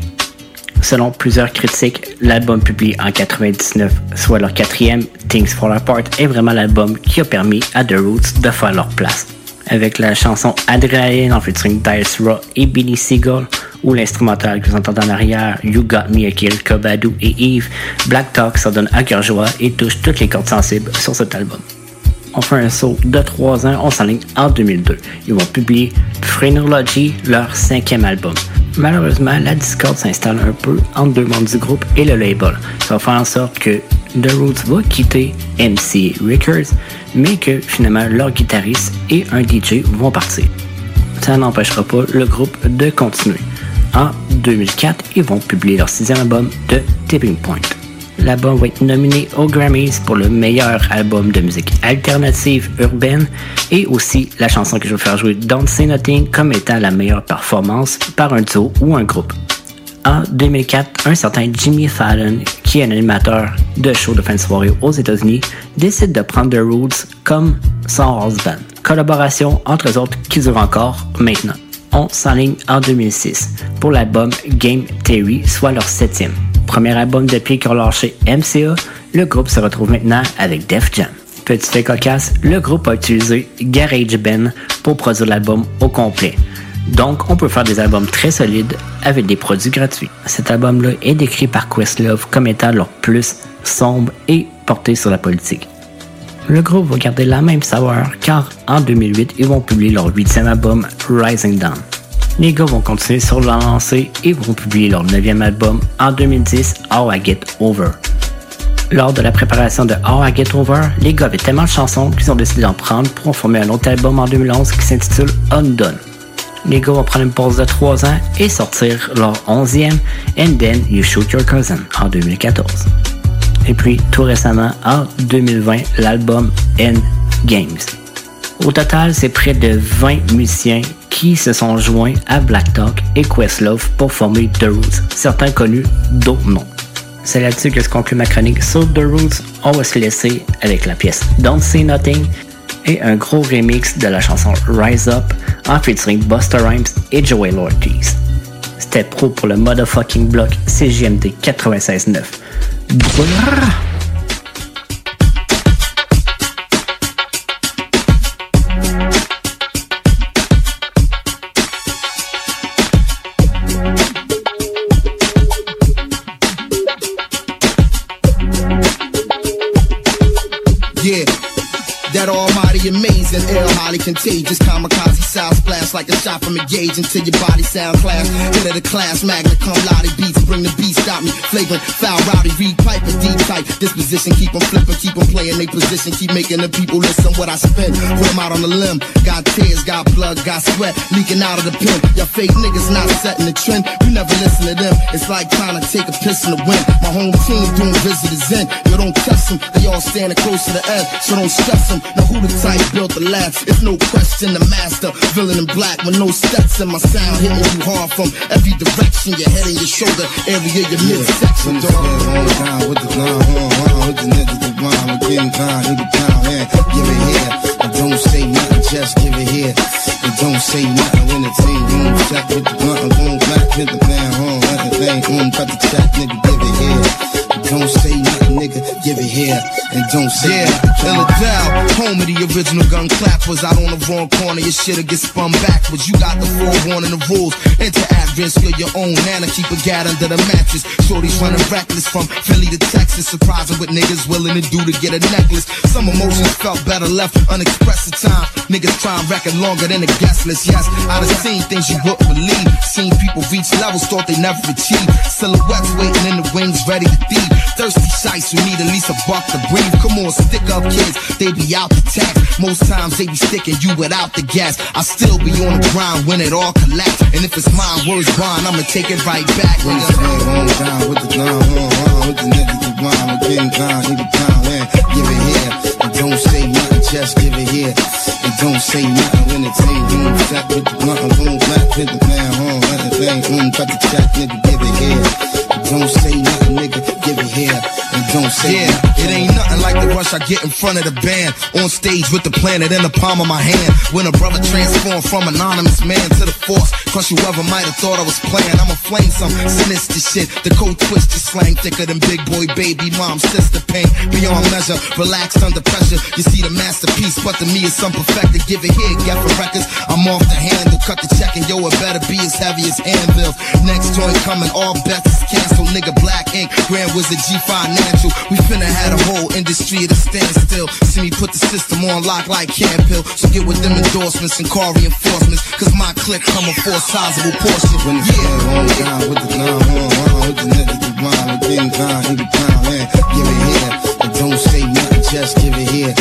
Selon plusieurs critiques, l'album publié en 99, soit leur quatrième, Things Fall Apart, est vraiment l'album qui a permis à The Roots de faire leur place. Avec la chanson Adrenaline en featuring Dice Raw et Billy Seagull, ou l'instrumental que vous entendez en arrière, You Got Me, Akil Kobadou et Eve, Black Talk s'en donne à cœur joie et touche toutes les cordes sensibles sur cet album. On fait un saut de 3 ans, on s'enligne en 2002. Ils vont publier Phrenology, leur cinquième album. Malheureusement, la discorde s'installe un peu entre deux membres du groupe et le label. Ça va faire en sorte que The Roots va quitter MC Records, mais que finalement leur guitariste et un DJ vont partir. Ça n'empêchera pas le groupe de continuer. En 2004, ils vont publier leur sixième album de Tipping Point. L'album va être nominé aux Grammys pour le meilleur album de musique alternative urbaine et aussi la chanson que je vais faire jouer Don't Say Nothing comme étant la meilleure performance par un duo ou un groupe. En 2004, un certain Jimmy Fallon, qui est un animateur de show de fin de soirée aux États-Unis, décide de prendre The Roots comme son house band. Collaboration entre eux autres qui dure encore maintenant. On s'enligne en 2006 pour l'album Game Theory, soit leur septième. Premier album depuis qu'ils ont lâché MCA, le groupe se retrouve maintenant avec Def Jam. Petit fait cocasse, le groupe a utilisé GarageBand pour produire l'album au complet. Donc, on peut faire des albums très solides avec des produits gratuits. Cet album-là est décrit par Questlove comme étant leur plus sombre et porté sur la politique. Le groupe va garder la même saveur car en 2008, ils vont publier leur huitième album Rising Down. Les gars vont continuer sur leur lancée et vont publier leur neuvième album en 2010, How I Get Over. Lors de la préparation de How I Get Over, les gars avaient tellement de chansons qu'ils ont décidé d'en prendre pour en former un autre album en 2011 qui s'intitule Undone. Les gars vont prendre une pause de 3 ans et sortir leur 11e And Then You Shoot Your Cousin en 2014. Et puis, tout récemment, en 2020, l'album End Games. Au total, c'est près de 20 musiciens qui se sont joints à Black Talk et Questlove pour former The Roots, certains connus, d'autres non. C'est là-dessus que se conclut ma chronique sur The Roots. On va se laisser avec la pièce Don't Say Nothing et un gros remix de la chanson Rise Up en featuring Busta Rhymes et Joel Ortiz. C'était pro pour le motherfucking block CGMD 96.9. highly contagious, kamikaze sound splash like a shot from a gauge until your body sound clash. Hit of the class, magna cum laude beats, bring the beat, stop me, flagrant, foul, rowdy, read pipe, a deep type, disposition, keep on flipping, keep on playing they position, keep making the people listen what I spin, put them out on the limb, got tears, got blood, got sweat, leaking out of the pen, your fake niggas not setting the trend, you never listen to them, it's like trying to take a piss in the wind, my home team doing visitors in, you don't trust them, they all standing close to the edge, so don't stress them, now who the type built the last, it's no question, the master, villain in black with no steps in my sound, hitting you hard from every direction, your head and your shoulder, area, your midsection, dog. down with the gun, on, on, with the niggas that rhyme, with getting down, nigga down, yeah, give it here. Don't say nothing, just give it here. And don't say nothing when the team boom, check with the blunt, boom, black, hit the man, home, everything, boom, cut the check, nigga, give it here. Don't say nothing, nigga, give it here. And don't say Yeah, nothing. Philadelphia, home of the original gun clappers. Out on the wrong corner, your shit'll get spun backwards. You got the forewarning the rules. Enter at risk of your own nana. Keep a gat under the mattress. Shorty's running reckless from Philly to Texas. Surprising what niggas willing to do to get a necklace. Some emotions felt better left unexpressed at time. Niggas and record longer than a guest list. Yes, I done seen things you wouldn't believe. Seen people reach levels thought they never achieved. Silhouettes waiting in the wings, ready to thieve. Thirsty shites who need at least a buck to breathe. Come on, stick up kids, they be out the tax. Most times they be sticking you without the gas. I still be on the grind when it all collapse. And if it's mine, words bond, I'ma take it right back. When the stand on down with the gun, on, on, with the that rhyme, with getting down, yeah, give it here. And don't say nothing, just give it here. And don't say nothing when the team boom, check with the blunt, boom, black, hit the man, home, everything, boom, cut the check, nigga, give it here. Don't say nothing, nigga, give it here. And don't say Yeah, nothing. it ain't nothing like the rush I get in front of the band. On stage with the planet in the palm of my hand. When a brother transformed from anonymous man to the force. Crush whoever might have thought I was playing. I'ma flame some sinister shit. The code twisted slang thicker than big boy baby mom sister pain. Beyond measure, relaxed under pressure. You see the masterpiece, but to me it's some perfected. Give it here, get for records. I'm off the handle, cut the check and yo, it better be as heavy as anvils. Next joint coming, all bets is canceled. Nigga, black ink, Grand Wizard a G Financial. We finna had a whole industry at a standstill. See me put the system on lock like Campbell. So get with them endorsements and call reinforcements. Cause my clique coming for a sizable portion. When the stand on down with the gun, on, on, with the niggas that rhyme, with getting down, nigga down, yeah, give it here. And don't say nothing, just give it here.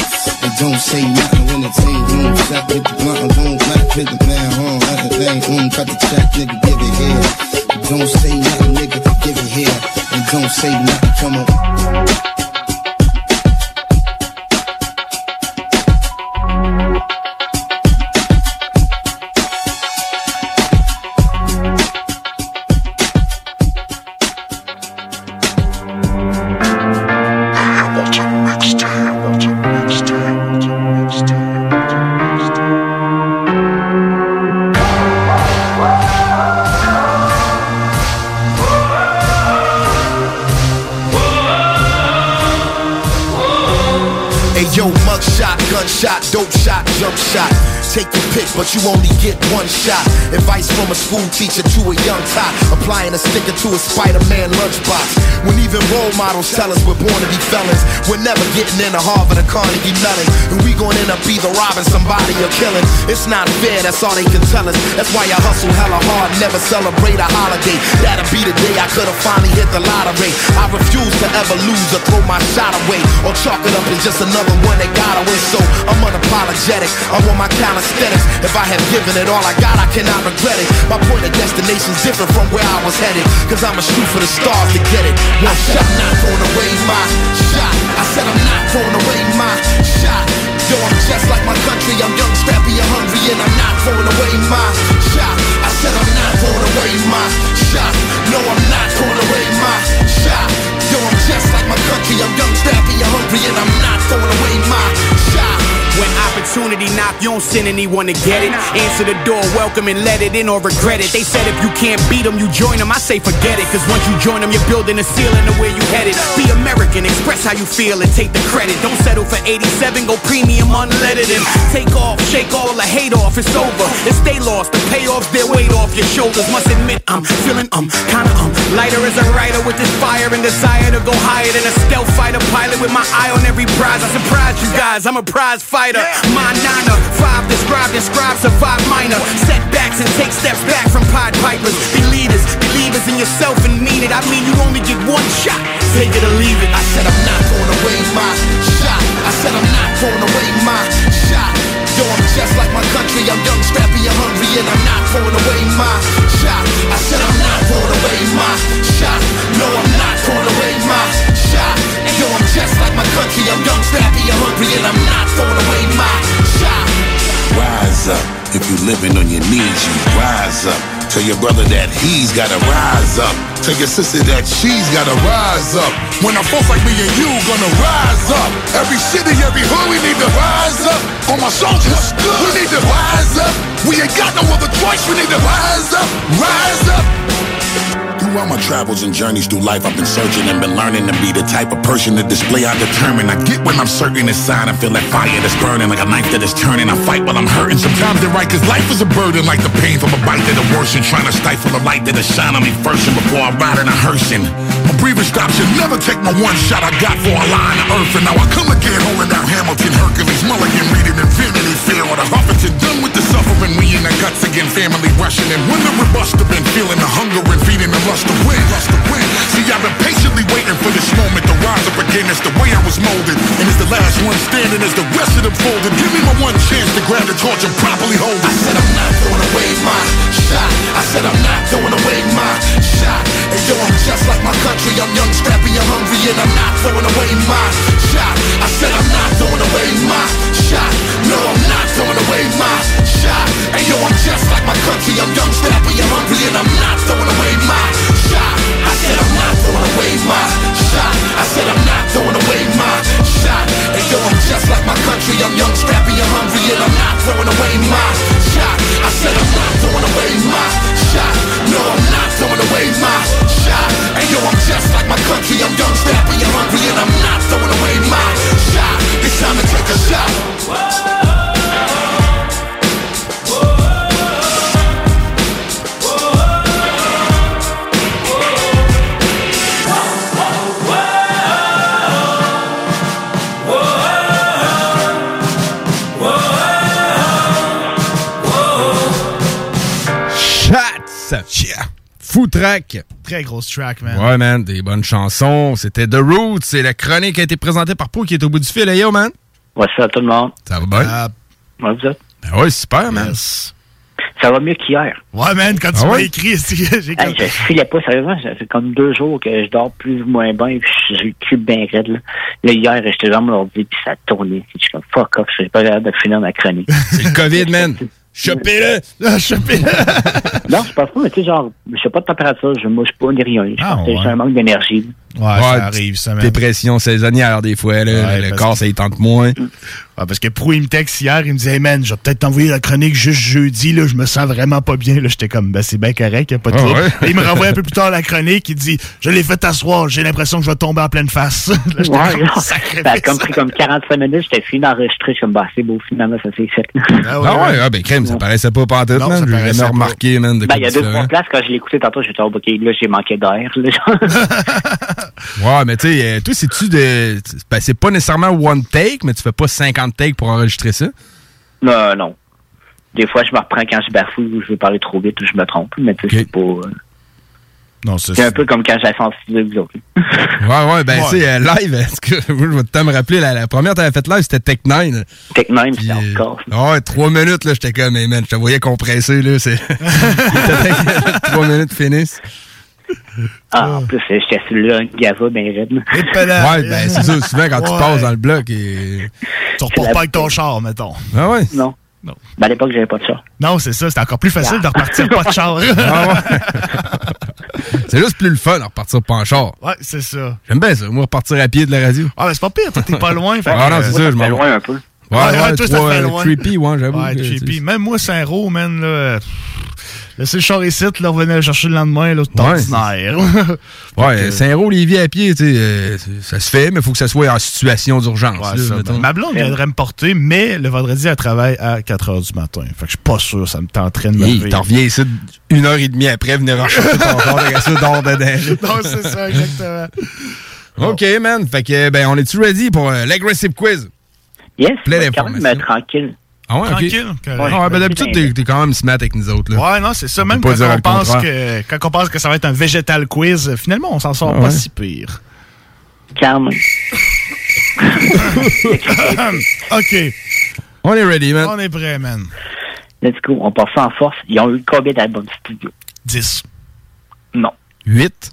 And don't say nothing when the team boom, check with the blunt, boom, black, hit the man, uh, home, everything, boom, cut the check, nigga, give it here. And don't say nothing, nigga, it, give it here, and don't say nothing. Come on. But you only get one shot. Advice from a school teacher to a young top. Applying a sticker to a Spider-Man lunchbox. When even role models tell us we're born to be felons. We're never getting into Harvard or Carnegie Mellon. And we gon' end up either robbing somebody or killing. It's not fair, that's all they can tell us. That's why I hustle hella hard, never celebrate a holiday. That'll be the day I could've finally hit the lottery. I refuse to ever lose or throw my shot away. Or chalk it up as just another one that got away. So I'm unapologetic. I want my calisthenics. If I have given it all I got, I cannot regret it. My point of destination's different from where I was headed. Cause I'ma shoot for the stars to get it. One shot, not throwing away my shot. I said I'm not throwing away my shot. Yo, I'm just like my country. I'm young, scrappy, and hungry, and I'm not throwing away my shot. I said I'm not throwing away my shot. No, I'm not throwing away my shot. Yo, I'm just like my country. I'm young, scrappy, and hungry, and I'm not throwing away my shot. When opportunity knock, you don't send anyone to get it. Answer the door, welcome and let it in or regret it. They said if you can't beat them, you join them. I say forget it, cause once you join them, you're building a ceiling to where you headed. Be American, express how you feel and take the credit. Don't settle for 87, go premium unleaded and take off, shake all the hate off. It's over. If they lost, the payoffs, their weight off your shoulders. Must admit, I'm feeling um kinda um lighter as a writer with this fire and desire to go higher than a stealth fighter pilot with my eye on every prize. I surprise you guys, I'm a prize fighter. My niner, five described, describe, survive minor setbacks and take steps back from Pied Pipers. Be leaders, believers in yourself and mean it. I mean, you only get one shot. Take it or leave it. I said I'm not throwing away my shot. I said I'm not throwing away my shot. Yo, I'm just like my country. I'm young, scrappy, and hungry, and I'm not throwing away my shot. I said I'm not throwing away my shot. No, I'm not throwing away my. Yo, I'm just like my country. I'm young, and hungry, and I'm not throwing away my shot. Rise up. If you're living on your knees, you rise up. Tell your brother that he's gotta rise up. Tell your sister that she's gotta rise up. When a folks like me and you gonna rise up. Every city, every hood, we need to rise up. For my soldiers, we need to rise up. We ain't got no other choice, we need to rise up. Rise up. Throughout my travels and journeys through life, I've been searching and been learning to be the type of person to display I determine. I get when I'm certain inside, I feel that fire that's burning like a knife that is turning. I fight while I'm hurting. Sometimes they're right, cause life is a burden, like the pain from a bite that are worsen. Trying to stifle the light that'll shine on me first and before I ride in a hearse. Breathing stops, should never take my one shot I got for a line of earth. And now I come again, holding down Hamilton, Hercules, Mulligan, reading Infinity Fair. Or the Huffington, done with the suffering, we in the guts again, family rushing. And the robust have been feeling the hunger and feeding the lust to win, lust to win. See, I've been patiently waiting for this moment to rise up again. It's the way I was molded. And it's the last one standing as the rest of them folded. Give me my one chance to grab the torch and properly hold it. I said I'm not throwing away my shot. I said I'm not throwing away my shot. And yo, I'm just like my country. I'm young, scrappy, and hungry, and I'm not throwing away my shot. I said I'm not throwing away my shot. No, I'm not throwing away my shot. And yo, I'm just like my country. I'm young, scrappy, and hungry, and I'm not throwing away my shot. I said I'm not throwing away my shot. I said I'm not throwing away my just like my country. I'm young, scrappy, and hungry, and I'm not throwing away my shot. I said I'm not throwing away my shot. No, I'm not throwing away my shot. And yo, I'm just like my country. I'm young, scrappy, and hungry, and I'm not throwing away my shot. It's time to take a shot. Yeah! Fou track! Très grosse track, man. Ouais, man, des bonnes chansons. C'était The Roots et la chronique a été présentée par Pau qui est au bout du fil. Hey, yo, man! What's up, tout le monde? Ça va bien? Ouais, vous êtes? Ben ouais, super, man. Ça va mieux qu'hier. Ouais, man, quand tu Ah m'as ouais? écrit, j'ai Hey, je filais pas, sérieusement. Ça fait comme deux jours que je dors plus ou moins bien, puis j'ai le cul bien raide, là. Là, hier, j'étais dans mon ordi, puis ça tournait. Puis Je suis comme, fuck off, je suis pas capable de finir ma chronique. C'est le COVID, man. Chopez-le! Chopez-le! non, je pense pas, mais tu sais, genre, je sais pas de température, je mouche pas ni rien. Je pense que ouais. j'ai un manque d'énergie. Ouais, ça arrive, ça, man. Dépression saisonnière, des fois. Là, Ouais, le corps, que- ça y tente moins. Ouais, parce que Prou, il me texte hier, il me disait, hey man, je vais peut-être t'envoyer la chronique juste jeudi, là, je me sens vraiment pas bien. Là, j'étais comme, ben, c'est bien correct, y a pas de Ah trouble. ouais? Et il me renvoie un peu plus tard la chronique, il dit, je l'ai fait asseoir, j'ai l'impression que je vais tomber en pleine face. Là, j'étais Ouais, comme, ça a comme pris comme 45 minutes, j'étais fini d'enregistrer, je suis comme, bah, c'est beau, finalement, ça s'est fait. Ah ouais, ah, ben crème, ça paraissait pas pantoute, man. ça J'ai paraissait jamais remarqué, man, de Ben, quoi il y a deux, trois places, quand je l'ai écouté tantôt, j'étais oh, OK, là, j'ai manqué d'air. Ouais, mais tu sais, euh, toi, c'est-tu de. Ben, c'est pas nécessairement one take, mais tu fais pas 50 takes pour enregistrer ça? non, non. Des fois, je me reprends quand je bafouille ou je veux parler trop vite ou je me trompe, mais tu sais, c'est pas. euh, Non, c'est un peu comme quand j'ai sensibilisé vous autres. Ouais, ouais, ben, Ouais. tu sais, euh, live, est-ce que. Je vais te me rappeler, la, la première que t'avais faite live, c'était Tech 9. Tech 9, c'était encore. Ouais, trois minutes, là, j'étais comme, hey, man, je te voyais compressé, là. C'est. trois minutes finissent. Ah, en plus, euh, j'étais sur le Gava, ben raide. Ouais, ben, c'est ça, souvent, quand tu Ouais. passes dans le bloc et. Tu repars pas avec ton char, mettons. Ah ouais? Non. Non. Ben, à l'époque, j'avais pas de char. Non, c'est ça, c'était encore plus facile de repartir pas de char. Ah ouais. C'est juste plus le fun de repartir pas en char. Ouais, c'est ça. J'aime bien ça, moi, repartir à pied de la radio. Ah, ben c'est pas pire, t'es pas loin. fait Ah non, c'est ça, je m'en vais. un peu. Ouais, ouais, toi, ça fait euh, loin. creepy, ouais, j'avoue. Ouais, c'est- Même moi, Saint-Roch, man, là. Laissez le char ici, là, revenez le chercher le lendemain, là, c'est Ouais. ordinaire. Ouais, Fait que- Saint-Roch, Lévis à pied, tu sais, euh, ça se fait, mais il faut que ça soit en situation d'urgence. Ben, ma blonde viendrait me porter, mais le vendredi, elle travaille à 4 h du matin. Fait que je suis pas sûr, ça me tenterait de me lever. T'en reviens ici une heure et demie après, venir rechercher ton char, t'as ça dehors dedans. non, c'est ça, exactement. OK, man. Fait que, ben, on est-tu ready pour euh, l'aggressive quiz? Yes, quand même tranquille. Ah ouais, Tranquille. Ah ouais, ben, d'habitude, t'es t'es quand même smart avec nous autres, là. Ouais, non, c'est ça. Même quand on, pense que, quand on pense que ça va être un végétal quiz, finalement, on s'en sort Ah pas si pire. Même. OK. On est ready, man. On est prêt, man. Let's go, on part ça en force. Ils ont eu combien d'albums studio? 10. Non. 8.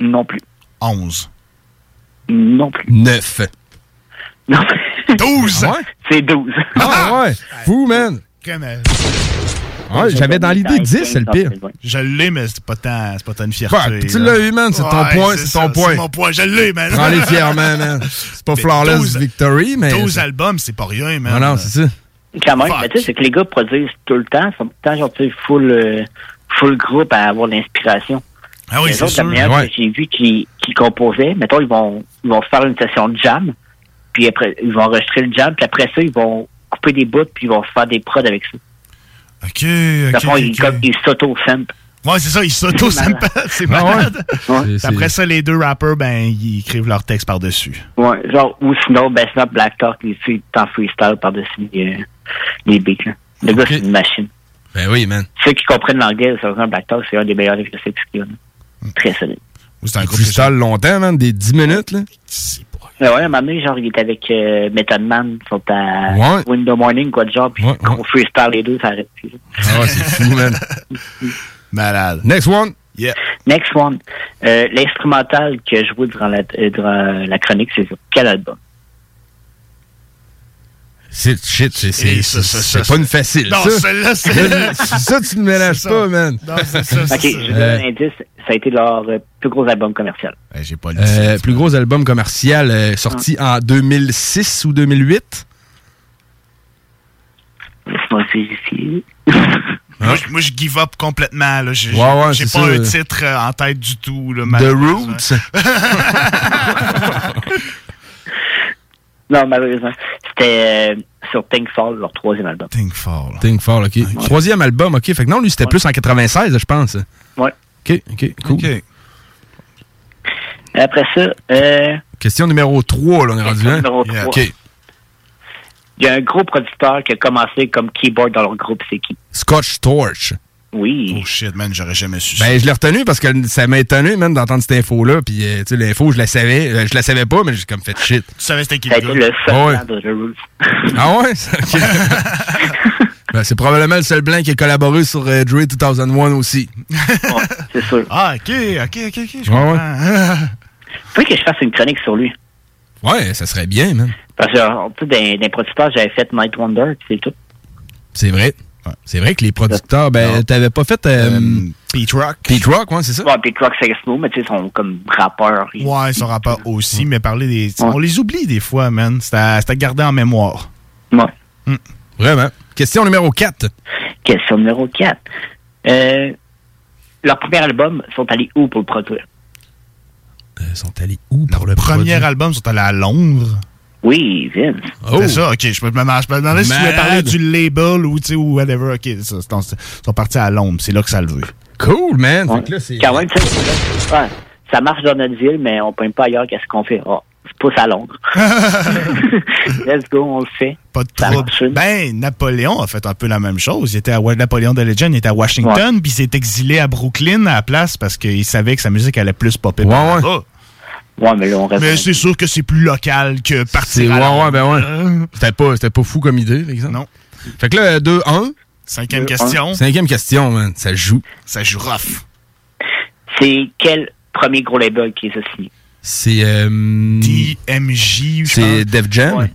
Non plus. 11. Non plus. 9. Non. 12. C'est 12. Ah ouais. Fou, man. Comment? Ouais, j'avais dans l'idée 10, c'est le pire. Je l'ai, mais c'est pas tant, c'est pas tant une fierté. Tu l'as eu, man, c'est ton Ouais, point, c'est ton point. C'est mon point, je l'ai, man. Prends-les fièrement, man. C'est pas flawless 12 victory, mais. 12 albums, c'est pas rien, man. Ah non, c'est ça. Quand même, Fuck. mais tu sais, c'est que les gars produisent tout le temps. Ils sont tout le temps, genre, tu sais, full, euh, full groupe à avoir l'inspiration. Ah oui, c'est sûr. la meilleure Ouais. que j'ai vu qui, qui composaient, mettons, ils vont, ils vont faire une session de jam, puis après, ils vont enregistrer le jam, puis après ça, ils vont couper des bouts, puis ils vont faire des prods avec ça. OK, OK, fond, ils, OK. comme- ils s'auto-samplent. Ouais, c'est ça, ils s'auto C'est malade. Ouais. Après ça, les deux rappers, ben, ils écrivent leur texte par-dessus. Ouais, genre, ou sinon, ben, sinon, Black Talk, il fait en freestyle par-dessus euh, les beats, là. Le gars, c'est une machine. Ben oui, man. Ceux qui comprennent l'anglais, c'est un Black Talk, c'est un des meilleurs exercices qu'il y a. là. Très solide. C'est un Freestyle longtemps, man, des 10 minutes, là. Mais ouais, à un moment donné, genre, il est avec euh, Method Man, ils sont à Ouais. Window Morning, quoi de genre, puis Ouais, gros freestyle les deux, ça arrête plus. Ah ouais, c'est fou, man. Malade. Next one. Yeah. Next one. Euh, L'instrumental que je jouais durant la, euh, durant la chronique, c'est sur quel album? C'est shit, c'est pas une facile. Non, ça. celle-là, c'est- ça, tu ne mélanges pas, man. Non, c'est ça, Ok, je donne un indice, ça a été leur euh, plus gros album commercial. Eh, J'ai pas le Euh, plus gros album commercial euh, sorti en 2006 ou 2008. Laisse-moi vérifier. Moi, je- moi, je give up complètement. Là. J'ai, Ouais, ouais, j'ai c'est pas ça. un titre euh, en tête du tout. Là, The. Roots? Non, malheureusement. C'était euh, sur Think Fall, leur troisième album. Think Fall. Think Fall, OK. Troisième album, OK. Fait que non, lui, c'était plus en 96, je pense. Ouais. OK, OK, cool. Après ça, euh, Question numéro 3, là, on est rendu, hein? numéro trois. OK. il y a un gros producteur qui a commencé comme keyboard dans leur groupe, c'est qui? Scotch Torch. Oui. Oh shit, man, j'aurais jamais su Ben, je l'ai retenu parce que ça m'a étonné, même, d'entendre cette info-là. Puis, euh, tu sais, l'info, je la savais. Euh, je la savais pas, mais j'ai comme fait shit. Tu savais c'était qui a le gars? le seul Ah ouais? Ah ouais? Ben, c'est probablement le seul blanc qui a collaboré sur euh, Dre 2001 aussi. c'est sûr. Ah, ok, ok, ok, ok. Je Ouais. Faut que je fasse une chronique sur lui? Ouais, ça serait bien, man. Parce que, tu sais, dans, dans producteurs, j'avais fait Night Wonder, puis c'est tout. C'est vrai. C'est vrai que les producteurs, ben, t'avais pas fait. Euh, Pete Rock. Pete Rock, ouais, c'est ça. Ouais, Pete Rock, c'est Snow, mais tu sais, ils sont comme rappeurs. Ils- Ouais, son rapport aussi, mais parler des. On les oublie des fois, man. C'est à, garder en mémoire. Ouais. Vraiment. Question numéro 4. Question numéro 4. Euh, leur premier album sont allés où pour le produire? Ils sont allés où pour le Premier produire? album, ils sont allés à Londres. Oui, Vince. Oh. C'est ça, ok. Je me, je me demandais si tu voulais parler du label ou, ou whatever. Ok, c'est ça. c'est- Ils sont partis à Londres. C'est là que ça le veut. Cool, man. Ouais. Que là, c'est. Quand même, ouais, ça marche dans notre ville, mais on ne pointe pas ailleurs qu'est-ce qu'on fait. Oh, c'est pas à Londres. Let's go, on le fait. Pas de trouble. Ben, Napoléon a fait un peu la même chose. Il était à Napoléon de Legend, il était à Washington, puis il s'est exilé à Brooklyn à la place parce qu'il savait que sa musique allait plus popper par là-bas. Ouais, mais là, on reste. Mais c'est sûr que c'est plus local que C'est partir ouais, ouais, ben ouais. C'était pas, c'était pas fou comme idée, par exemple. Non. Fait que là, 2-1. Cinquième question. Cinquième question, man. Ça joue. Ça joue rough. C'est quel premier gros label qui est signé? C'est. Euh, DMJ, je C'est. Def Jam? Ouais.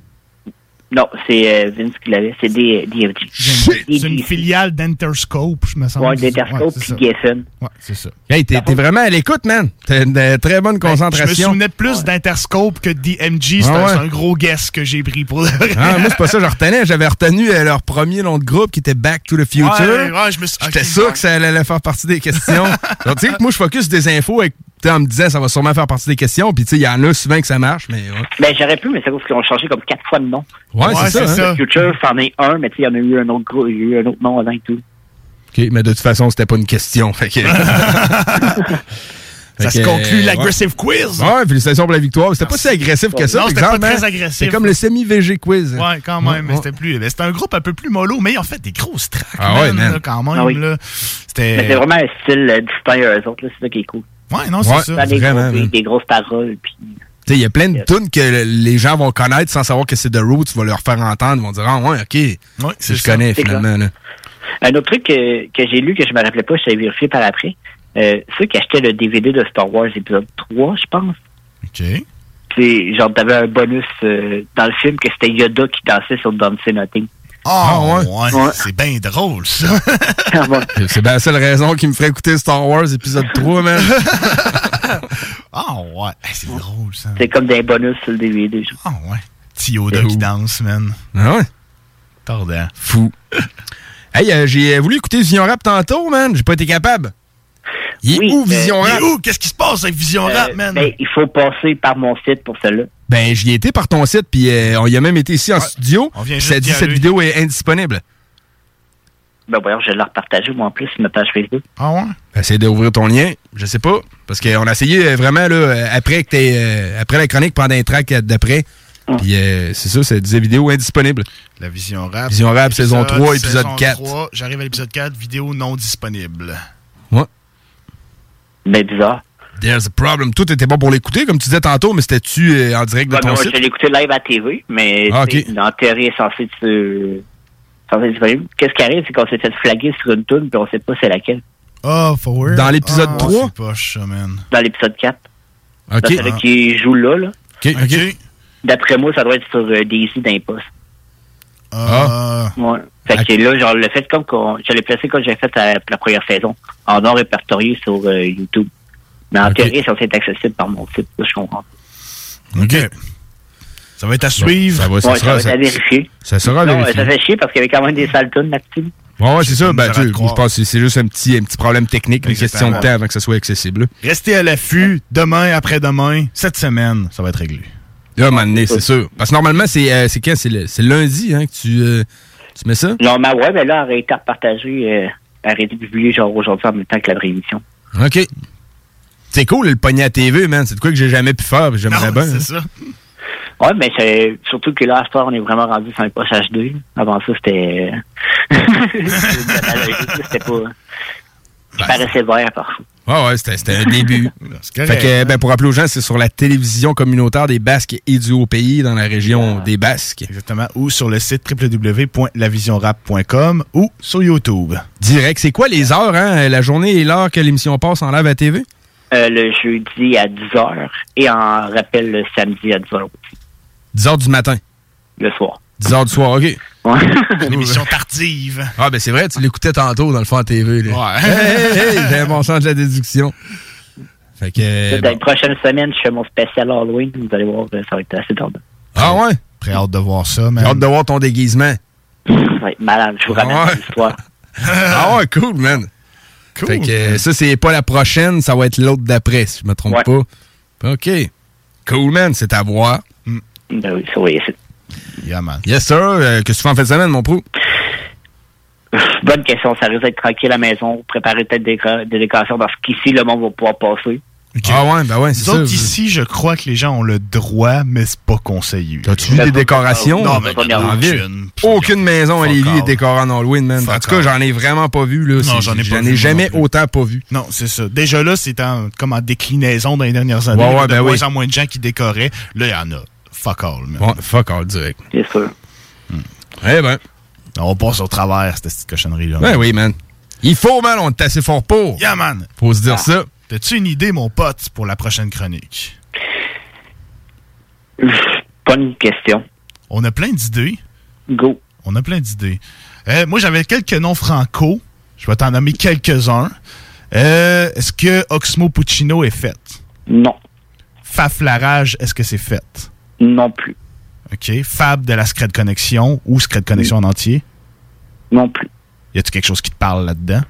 Non, c'est euh, Vince qui l'avait. C'est DFG. C'est une filiale d'Interscope, je me semble. Ouais, c'est puis. Geffen. Ouais, c'est ça. Hey, t'es vraiment à l'écoute, man. T'as une euh, très bonne Ben, Je me concentration. souvenais plus d'Interscope que de DMG. C'est Ah un, c'est un gros guess que j'ai pris pour le Ah, moi, c'est pas ça que je retenais. J'avais retenu euh, leur premier nom de groupe qui était Back to the Future. Ouais, ouais, je me J'étais sûr que ça allait faire partie des questions. Donc, tu sais, que moi, je focus des infos avec, tu sais, en me disant ça va sûrement faire partie des questions. Puis, tu sais, il y en a souvent que ça marche, mais ouais. Ben, j'aurais pu, mais c'est parce qu'ils ont changé comme quatre fois de nom. Ouais, c'est ça, hein. Future, c'en est un, mais tu sais, il y en a eu un autre gros, il y a eu un autre nom avant et tout. OK, mais de toute façon, c'était pas une question. Fait que... Ça se conclut l'aggressive ouais. quiz. Ouais, félicitations pour la victoire. C'était pas si agressif que ça. Non, c'était pas très hein. agressif. C'est comme le semi-VG quiz. Ouais, quand même, Ouais, c'était plus. C'était un groupe un peu plus mollo, mais ils ont fait des grosses tracks. Ah ouais, man. là, quand même. Ah oui. là. Mais c'est C'était. vraiment un style euh, distinct à eux autres, là, c'est ça qui est cool. Ouais, non, c'est Ouais, ça. Des, vraiment, gros- man. des grosses paroles, puis Tu sais, il y a plein de tunes que le- les gens vont connaître sans savoir que c'est The Roots. Tu vas leur faire entendre. Ils vont dire, ah ouais, OK. Ouais, je ça. connais finalement. Là. Un autre truc que, que j'ai lu, que je me rappelais pas, je t'avais vérifié par après, euh, ceux qui achetaient le DVD de Star Wars épisode 3, je pense, OK. c'est genre, t'avais un bonus euh, dans le film que c'était Yoda qui dansait sur Don't Say Nothing. Ah, ouais? ouais. Ouais. C'est bien drôle, ça. Ah. C'est bien la seule raison qui me ferait écouter Star Wars épisode 3, man. Ah, ouais. Hey, c'est drôle, ça. C'est comme des bonus sur le DVD. Ah, ouais. Petit Yoda qui danse, man. Ah ouais? Tordant. Fou. Hey, euh, j'ai voulu écouter Vision Rap tantôt, man. J'ai pas été capable. Il est Oui, où, Vision Rap? où? Qu'est-ce qui se passe avec Vision Euh, Rap, man? ben, il faut passer par mon site pour cela. Ben, j'y ai été par ton site, puis euh, on y a même été ici en studio. on vient Ça dit cette vidéo est indisponible. Ben voyons, je vais le repartager moi en plus sur ma page Facebook. Ah, ouais? Essaye d'ouvrir ton lien. Je sais pas. Parce qu'on a essayé euh, vraiment, là, après que euh, après la chronique, pendant un track d'après. Puis euh, c'est ça, ça disait vidéo indisponible. La Vision Rap. Vision Rap, saison 3, épisode saison 4. 3, J'arrive à l'épisode 4, vidéo non disponible. Ouais. Ben bizarre. There's a problem. Tout était bon pour l'écouter, comme tu disais tantôt, mais c'était-tu euh, en direct de Ouais, mais ton moi, site? je l'ai écouté live à TV, mais Ah, en théorie, est censé être, euh, censé être disponible. Qu'est-ce qui arrive, c'est qu'on s'est fait flaguer sur une tune, puis on sait pas c'est laquelle. Ah, forward. Dans l'épisode Ah, 3? C'est poche, ça, man. Dans l'épisode 4. OK. Dans celui qui joue là, là. OK, OK. D'après moi, ça doit être sur euh, Daisy d'Impost. Ah. Ouais. Fait que là, genre, le fait comme qu'on. Je l'ai placé comme j'ai fait à la première saison, en non répertorié sur euh, YouTube. Mais en théorie, ça c'est accessible par mon site, ça, je comprends. OK. Ça va être à suivre. Ça va, ça Ouais, ça va être à vérifier. ça sera à Non, ça fait chier parce qu'il y avait quand même des sales tunes là-dessus. Ouais, ouais, c'est ça. Ben, tu je pense que c'est juste un petit, un petit problème technique, une question de temps avant que ça soit accessible. Restez à l'affût. Demain, après-demain, cette semaine, ça va être réglé. Là, à un moment donné, c'est sûr. Parce que normalement, c'est euh, c'est quand? C'est le- c'est lundi hein, que tu, euh, tu mets ça? Non, mais ouais, mais là, elle a été repartagée, euh, elle a été publiée genre aujourd'hui en même temps que la réémission. OK. C'est cool, le pogné à TV, man. C'est de quoi que j'ai jamais pu faire, puis j'aimerais bien. hein. ça. Ouais, mais c'est surtout que là, à ce soir, on est vraiment rendu sur un poche HD. Avant ça, c'était. c'était pas. Je paraissais vert parfois. Ouais, ouais, c'était un début. fait que, ben, pour rappeler aux gens, c'est sur la télévision communautaire des Basques et du Haut-Pays dans la région des Basques. Exactement. Ou sur le site www.lavisionrap.com ou sur YouTube. Direct. C'est quoi les heures, hein? La journée et l'heure que l'émission passe en live à TV? Euh, le jeudi à 10h et en rappel le samedi à 10h 10 heures du matin. le soir. 10 heures du soir, OK. Une émission tardive. Ah, ben c'est vrai, tu l'écoutais tantôt dans le fond à TV. Là. Ouais. Hey, hey, hey, bon sens de la déduction. Fait que. euh, Dans les prochaines semaines, je fais mon spécial Halloween. Vous allez voir, euh, ça va être assez tardé. Ah ouais? Très hâte de voir ça, man. J'ai hâte de voir ton déguisement. Ça va être malade. Je vous ramène Ah ouais. l'histoire. ah ouais, cool, man. Fait que euh, ça, c'est pas la prochaine, ça va être l'autre d'après, si je me trompe Ouais. pas. OK. Cool, man, c'est à voir. Ben oui, ça, oui, c'est- Yeah, man. Yes, sir. Euh, Qu'est-ce que tu fais en fin de semaine, mon prou? Bonne question. Ça risque d'être tranquille à la maison. Préparer peut-être des, déco- des décorations parce qu'ici, le monde va pouvoir passer. Ah ouais, ben ouais, c'est ça. autres, ici, je crois que les gens ont le droit, mais c'est pas conseillé. As-tu vu des décorations? Non, mais aucune. Aucune maison à Lévis est décorée en Halloween, man. En tout cas, j'en ai vraiment pas vu, là. Non, j'en ai pas J'en ai jamais autant pas vu. Non, c'est ça. Déjà là, c'est en, comme en déclinaison dans les dernières années. Ouais, ouais, de ben moins en moins de gens qui décoraient. Là, il y en a. Fuck all, man. Ouais, fuck all, direct. C'est sûr. Eh ben. On passe au travers, cette petite cochonnerie-là. Ben oui, man. Il faut, man, on est assez fort pour. Yeah, man. Faut se dire Ah. ça. T'as-tu une idée, mon pote, pour la prochaine chronique? Bonne question. On a plein d'idées. Go. On a plein d'idées. Euh, moi, j'avais quelques noms franco. Je vais t'en nommer quelques-uns. Euh, est-ce que Oxmo Puccino est fait? Non. Faflarage, est-ce que c'est fait? Non plus. OK. Fab de la Scred Connexion ou Scred Connexion en entier? Non plus. Y a-tu quelque chose qui te parle là-dedans?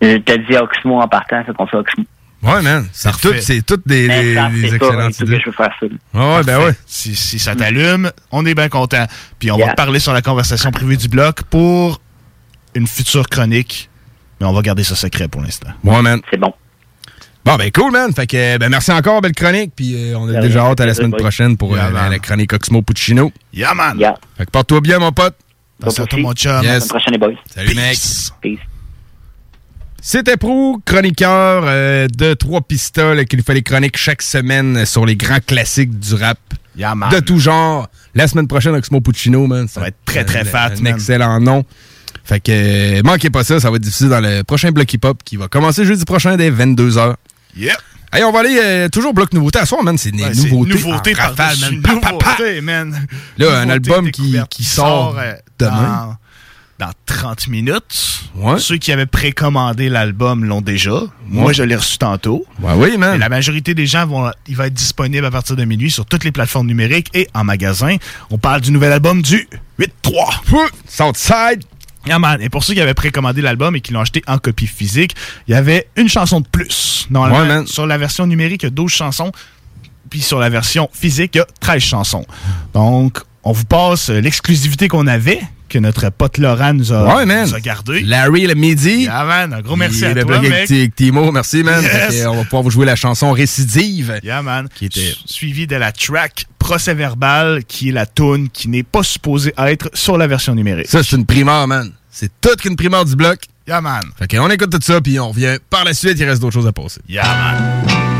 Je te dis Oxmo en partant, c'est qu'on fait Oxmo. Ouais, man. C'est tout- c'est toutes des, Mais des- ça, des c'est ça, excellentes que idées. je veux faire ça. Ah ouais, ben ouais. Si, si ça t'allume, on est bien content. Puis on va Yeah. parler sur la conversation privée du bloc pour une future chronique. Mais on va garder ça secret pour l'instant. Ouais, man. C'est bon. Bon, ben cool, man. Fait que, ben merci encore, belle chronique. Puis euh, on a Yeah, déjà yeah. hâte à la semaine prochaine pour Yeah, euh, la, chronique Oxmo Puccino. Yeah, man! Yeah. Fait que porte-toi bien, mon pote. Merci à toi, mon chum. Yes. À la prochaine, les boys. Salut, mec. Peace. C'était Prou, chroniqueur euh, de trois pistoles qui nous fait les chroniques chaque semaine sur les grands classiques du rap. Yeah, man. de tout genre. La semaine prochaine, Oxmo Puccino, man. Ça va être très, très fat, Un man. excellent nom. Fait que, euh, manquez pas ça, ça va être diffusé dans le prochain bloc hip-hop qui va commencer jeudi prochain dès 22h. Yep. Hey, on va aller euh, toujours bloc nouveauté à soir, man. C'est des Ouais, nouveautés. nouveauté en rafale, man. Pa, pa, pa. nouveauté, man. Là, un album qui, qui sort euh, demain. Dans, dans 30 minutes. Ouais. Ceux qui avaient précommandé l'album l'ont déjà. Moi, je l'ai reçu tantôt. Ouais, oui, man. La majorité des gens vont, il va être disponible à partir de minuit sur toutes les plateformes numériques et en magasin. On parle du nouvel album du 8-3. Southside. Yeah, man. Et pour ceux qui avaient précommandé l'album et qui l'ont acheté en copie physique, il y avait une chanson de plus. Normalement, Ouais, sur la version numérique, il y a 12 chansons. Puis sur la version physique, il y a 13 chansons. Donc, on vous passe l'exclusivité qu'on avait, que notre pote Laurent nous a, Ouais, man. nous a gardé. Larry le midi. Yeah, man. Un gros merci Il à le toi, mec. avec Timo, merci, man. Yes. On va pouvoir vous jouer la chanson Récidive. Yeah, man. Qui était- Suivi de la track Procès verbal, qui est la tune qui n'est pas supposée être sur la version numérique. Ça, c'est une primeur, man. C'est toute qu'une primeur du bloc. Yeah, man. Fait qu'on écoute tout ça, puis on revient par la suite. Il reste d'autres choses à passer. Yeah, man.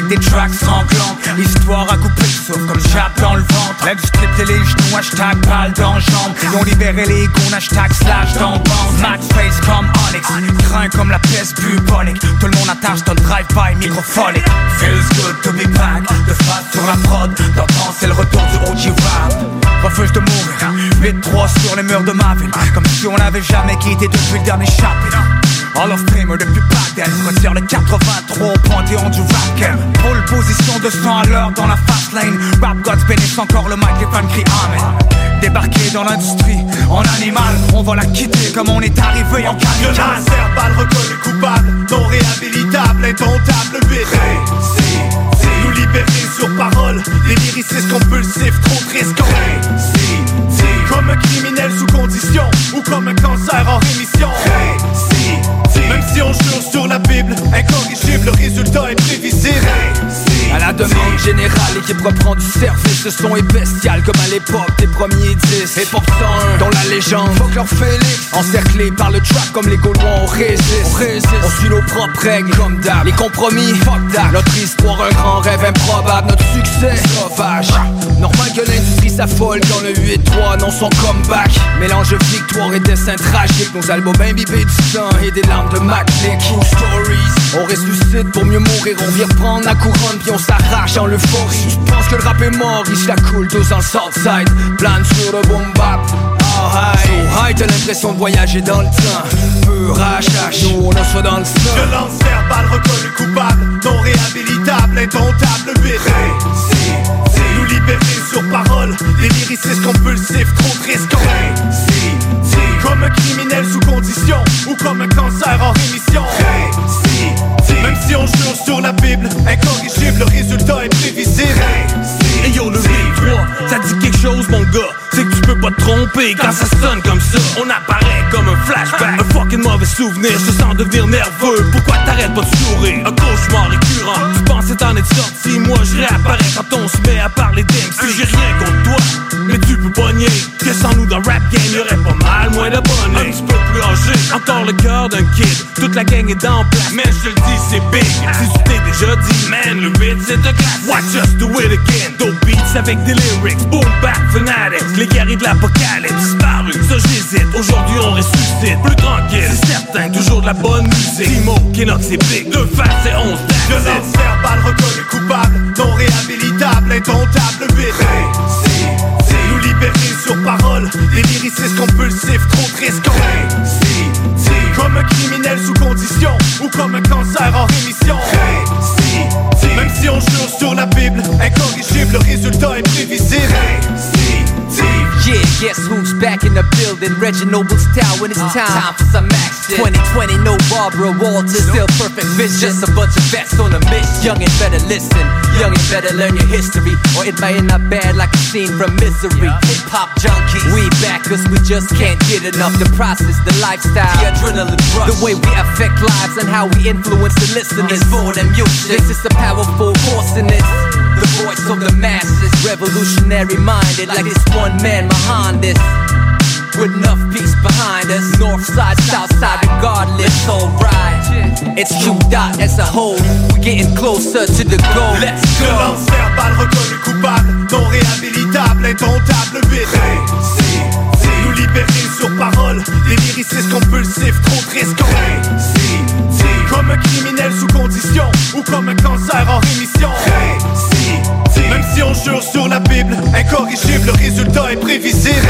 Avec des tracks sanglantes L'histoire a coupé sauf comme jab dans le ventre. L'industrie les genoux, hashtag balle dans le jambe. Ils ont libéré les goons, hashtag slash dans bande Max face comme Onyx, craint comme la pièce bubonique. Tout le monde attache ton drive-by microphonique. Feels good to be back, de face sur la prod. D'entendre c'est le retour du OG rap. Refuse de mourir, 8-3 sur les murs de ma ville. Comme si on n'avait jamais quitté depuis le dernier chapitre All of Famer depuis Baden Retire le 83 au panthéon du rap game position de 100 à l'heure dans la fast lane. Rap Gods bénissent encore le mic, les fans crient Amen. Débarqué dans l'industrie, en animal On va la quitter comme on est arrivé en camionnage Verbal reconnu coupable, non réhabilitable, indomptable, le nous libérer sur parole Des lyricistes compulsifs, trop risquants Comme un criminel sous condition Ou comme un cancer en rémission on sur la Bible, incorrigible, le résultat est prévisible général, l'équipe reprend du service. Le son est bestial comme à l'époque des premiers disques. Et pour 101, dans la légende, fuck leur Félix. Encerclé par le trap comme les Gaulois, on résiste. On on suit nos propres règles comme d'hab. Les compromis, fuck. Notre histoire, un grand rêve improbable. Notre succès, sauvage. Normal que l'industrie s'affole quand le 8-3 annonce son comeback. Mélange victoire et dessin tragique. Nos albums imbibés du sang et des larmes de McLean. True stories. On ressuscite pour mieux mourir. On vient reprendre la couronne puis on s'arrache en l'euphorie. Je pense que le rap est mort, il se la coule dans le Southside. Plane sur le boom bap. Oh high, so high, t'as l'impression de voyager dans le temps. Pur HH, nous on a ça dans le sang. Violence verbale reconnue coupable, non réhabilitable, indomptable, 8 si, Nous libérer sur parole, des lyricistes compulsifs, trop tristes, si, Comme un criminel sous condition, ou comme un cancer en rémission, si, Même si on jure sur la Bible, incorrigible, le résultat est prévisible, Et yo, le V3, ça dit quelque chose, mon gars. C'est que tu peux pas te tromper quand ça sonne comme ça. On apparaît comme un flashback, un fucking mauvais souvenir. Je sens devenir nerveux. Pourquoi t'arrêtes pas de sourire? Un cauchemar récurrent. Tu pensais t'en être sorti, moi je réapparais quand on se met à parler d'MC. J'ai rien contre toi, mais tu peux pas nier que sans nous dans rap game, y'aurait pas mal moins d'abonnés. Un petit peu plus âgé, encore le cœur d'un kid. Toute la gang est en place, man, je te le dis, c'est big. Si tu t'es déjà dit, man, le beat c'est de classe. Watch us do it again. Dope beats avec des lyrics, boom back fanatics. Les guerriers de l'apocalypse, disparu, ça j'hésite. Aujourd'hui on ressuscite, plus tranquille, c'est certain, toujours de la bonne musique. Timo, Kenox et Big, deux faces et onze Violence verbale reconnue coupable, non réhabilitable, indomptable, 8 si, Nous libérer sur parole, des lyricistes compulsifs, trop tristes, si, Comme un criminel sous condition, ou comme un cancer en rémission, si, Même si on jure sur la Bible, incorrigible, le résultat est prévisible, Yeah, guess who's back in the building? Reginald's Tower, and it's uh, time. time for some action. 2020, no Barbara Walters, still perfect vision. Just a bunch of vets on a mission. Young and better listen, young and better learn your history, or it might end up bad like a scene from Misery. Hip hop junkies, we back 'cause we just can't get enough. The process, the lifestyle, the adrenaline rush, the way we affect lives and how we influence the listeners. It's more than music. This is a powerful force in this. Voice of the masses, revolutionary minded, like this one man behind this. With enough peace behind us, north side, south side, regardless, alright. It's Q dot as a whole, we're getting closer to the goal. Let's go. Violence verbale reconnue coupable, non réhabilitable, indomptable, 8 si, Nous libérer sur parole, des lyricistes compulsifs, trop si, Comme un criminel sous condition, ou comme un cancer en rémission, si on jure sur la Bible, incorrigible, le résultat est prévisible,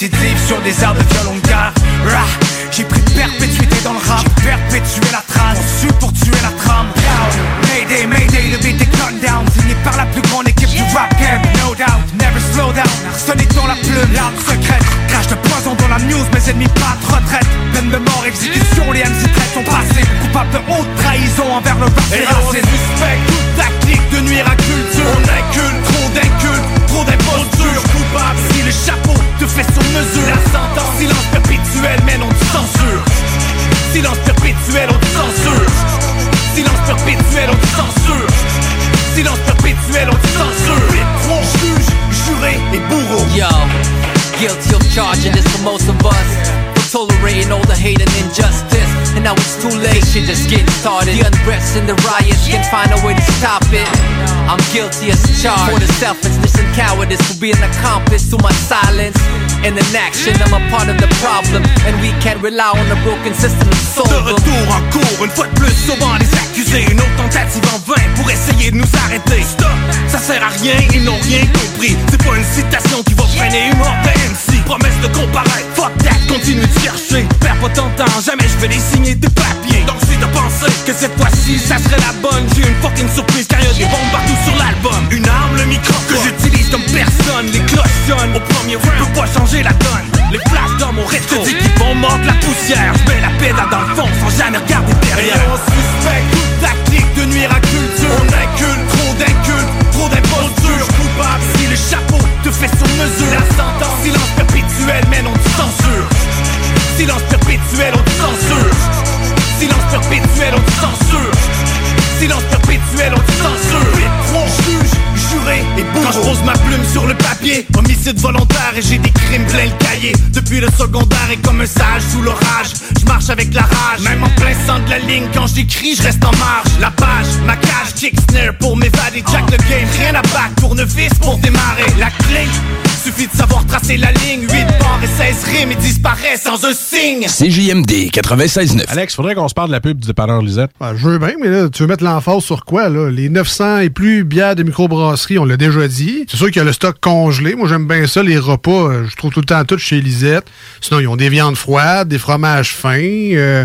combat Précidive sur des airs de Unrest and the riots. Can't find a way to stop it. I'm guilty as charged for the selfishness and cowardice, for being accomplice to my silence. And inaction, I'm a part of the problem. And we can't rely on a broken system to solve De them. retour en cours, une fois de plus au banc des accusés. Une autre tentative en vain pour essayer de nous arrêter. Stop, ça sert à rien, ils n'ont rien compris. C'est pas une citation qui va freiner une mort de MC Promesse de comparaître, fuck that, continue de chercher. Perds pas ton temps, jamais je vais les signer tes papiers. Donc si t'as pensé que cette fois-ci ça serait la bonne J'ai une fucking surprise car y'a des bombes partout sur l'album. Une arme, le micro que j'utilise comme personne Les cloches sonnent au premier round, peux pas changer la donne. Les flashs dans mon rétro, dis qu'ils vont mordre la poussière. Je mets la pédale dans le fond sans jamais regarder derrière. Et on suspecte toute ta clique de nuire à culture. On inculte, trop d'incultes, trop d'impostures. Coupable si le chapeau te fait sur mesure. La sentence, silence perpétuel mais non de censure Silence perpétuel, on te censure. Silence perpétuel, on te censure. Silence perpétuel, on te censure. Juge, juré et bourreau Quand je pose ma plume sur le papier Homicide volontaire et j'ai des crimes plein le cahier. Depuis le secondaire et comme un sage sous l'orage Je marche avec la rage. Même en plein centre de la ligne Quand j'écris, je reste en marge. La page, ma cage, kick snare pour m'évader. Jack le game, rien à battre pour vis pour démarrer. La clé Suffit de savoir tracer la ligne 8 barres et 16 rimes et disparaît sans un signe CJMD 96.9. Alex, faudrait qu'on se parle de la pub du dépanneur Lisette. Ben, je veux bien, mais là, tu veux mettre l'emphase sur quoi, là? Les 900 et plus bières de microbrasserie, on l'a déjà dit. C'est sûr qu'il y a le stock congelé. Moi, j'aime bien ça, les repas. euh, Je trouve tout le temps tout chez Lisette. Sinon, ils ont des viandes froides, des fromages fins, euh,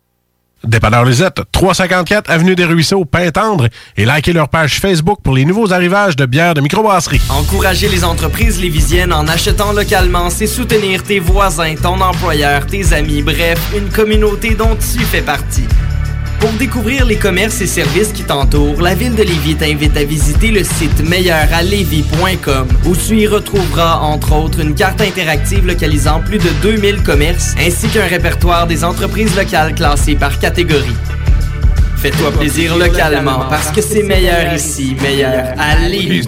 Dépanneur Lisette, 354 Avenue des Ruisseaux, Pintendre, et likez leur page Facebook pour les nouveaux arrivages de bières de microbrasserie. Encourager les entreprises lévisiennes en achetant localement, c'est soutenir tes voisins, ton employeur, tes amis, bref, une communauté dont tu fais partie. Pour découvrir les commerces et services qui t'entourent, la ville de Lévis t'invite à visiter le site meilleuralevis.com où tu y retrouveras entre autres une carte interactive localisant plus de 2000 commerces ainsi qu'un répertoire des entreprises locales classées par catégorie. Fais-toi plaisir localement parce que c'est meilleur ici, meilleur à Lévis.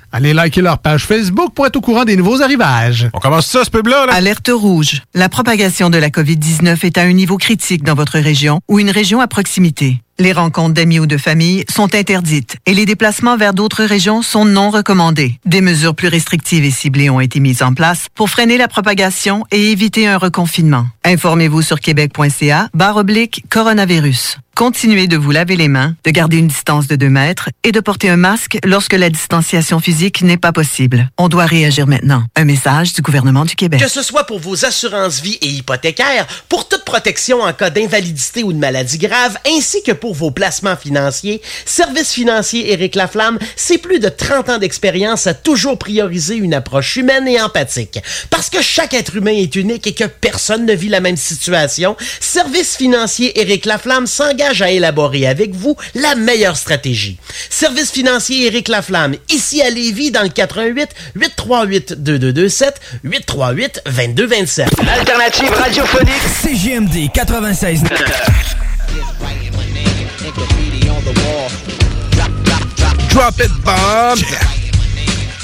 Allez liker leur page Facebook pour être au courant des nouveaux arrivages. On commence ça, ce pub-là? Alerte rouge. La propagation de la COVID-19 est à un niveau critique dans votre région ou une région à proximité. Les rencontres d'amis ou de famille sont interdites et les déplacements vers d'autres régions sont non recommandés. Des mesures plus restrictives et ciblées ont été mises en place pour freiner la propagation et éviter un reconfinement. Informez-vous sur québec.ca barre oblique coronavirus. Continuez de vous laver les mains, de garder une distance de 2 mètres et de porter un masque lorsque la distanciation physique n'est pas possible. On doit réagir maintenant. Un message du gouvernement du Québec. Que ce soit pour vos assurances vie et hypothécaires, pour toute protection en cas d'invalidité ou de maladie grave, ainsi que pour vos placements financiers, Service financier Éric Laflamme, c'est plus de 30 ans d'expérience à toujours prioriser une approche humaine et empathique. Parce que chaque être humain est unique et que personne ne vit la même situation, Service financier Éric Laflamme s'engage à élaborer avec vous la meilleure stratégie. Service financier Éric Laflamme, ici à Lévis, dans le 88 838 2227 838 2227. Alternative radiophonique CGMD 96. Drop it bomb!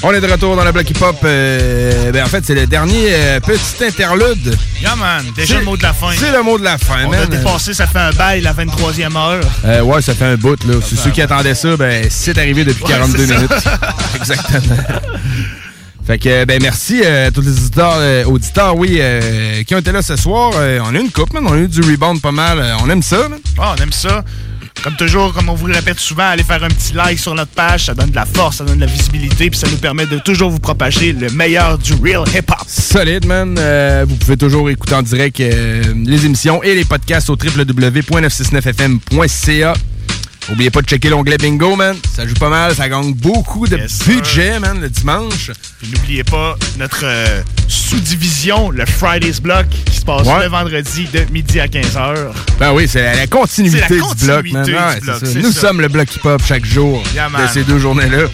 On est de retour dans le bloc hip-hop. euh, ben en fait, c'est le dernier euh, petit interlude. Yeah, man. Déjà le mot de la fin. C'est le mot de la fin, On man. a dépassé, ça fait un bail, la 23e heure. Euh, ouais, ça fait un bout, là. C'est ceux qui attendaient ça, ben, c'est arrivé depuis Ouais, 42 c'est ça. minutes. Exactement. Fait que, ben, merci à tous les auditeurs, auditeurs oui, euh, qui ont été là ce soir. On a eu une coupe, man. On a eu du rebound pas mal. On aime ça, man. Ah, on aime ça. Comme toujours, comme on vous le répète souvent, allez faire un petit like sur notre page, ça donne de la force, ça donne de la visibilité, puis ça nous permet de toujours vous propager le meilleur du real hip-hop. Solide, man. Euh, vous pouvez toujours écouter en direct euh, les émissions et les podcasts au www.969fm.ca. Oubliez pas de checker l'onglet bingo, man. Ça joue pas mal, ça gagne beaucoup de budget, man, le dimanche. Puis n'oubliez pas notre euh, sous-division, le Fridays Block, qui se passe Ouais. le vendredi de midi à 15h. Ben oui, c'est la, la continuité, du bloc, man. Ouais, bloc, Nous ça. sommes le bloc hip-hop chaque jour Yeah, de ces deux journées-là.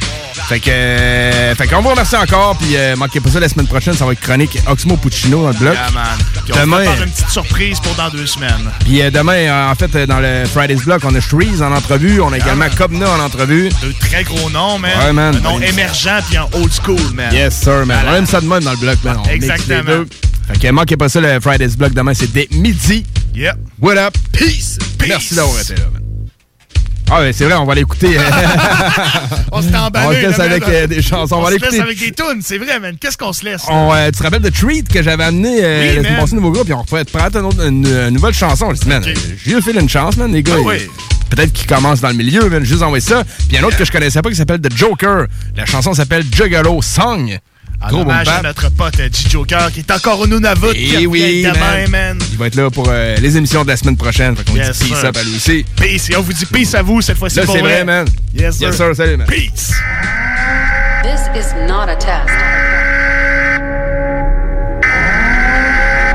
Fait que, euh, fait qu'on vous remercie encore, puis euh, manquez pas ça la semaine prochaine, ça va être chronique Oxmo Puccino dans le bloc. Yeah, man. Puis on Demain, va faire une petite surprise pour dans deux semaines. puis euh, demain, euh, en fait, euh, dans le Fridays Block, on a Shreeze en entrevue, on a également Cobna en entrevue. Deux très gros noms, man. Ouais, man. Un nom émergent puis un old school, man. Yes, sir, man. On aime ça de même dans le bloc, man. On Exactement. Fait que manquez pas ça, le Fridays Block demain, c'est dès midi. Yep. What up? Peace! Merci d'avoir été là, man. Ah, ouais, c'est vrai, on va l'écouter. On s'est emballé. On se laisse avec euh, des chansons. On, va se laisse l'écouter. avec des tunes, c'est vrai, man. Qu'est-ce qu'on se laisse? On, euh, tu te rappelles de Treat que j'avais amené euh, Oui, passée, nouveau groupe, puis on pourrait te prendre une, autre- une- une nouvelle chanson. J'ai dit, man, euh, j'ai fait une chance, man, les gars. Ah oui. Peut-être qu'ils commencent dans le milieu, man, juste envoyer ça. Puis il y a un autre que je connaissais pas qui s'appelle The Joker. La chanson s'appelle Juggalo Song. En hommage à notre pote euh, G-Joker qui est encore au Nunavut. qui Eh oui, demain, man. man. Il va être là pour euh, les émissions de la semaine prochaine. Fait qu'on Yes, dit peace sir. up à lui aussi. Peace. Et on vous dit peace à vous cette fois-ci. Là, c'est vrai, man. Yes, sir. Yes, sir. Salut, man. Peace. This is not a test.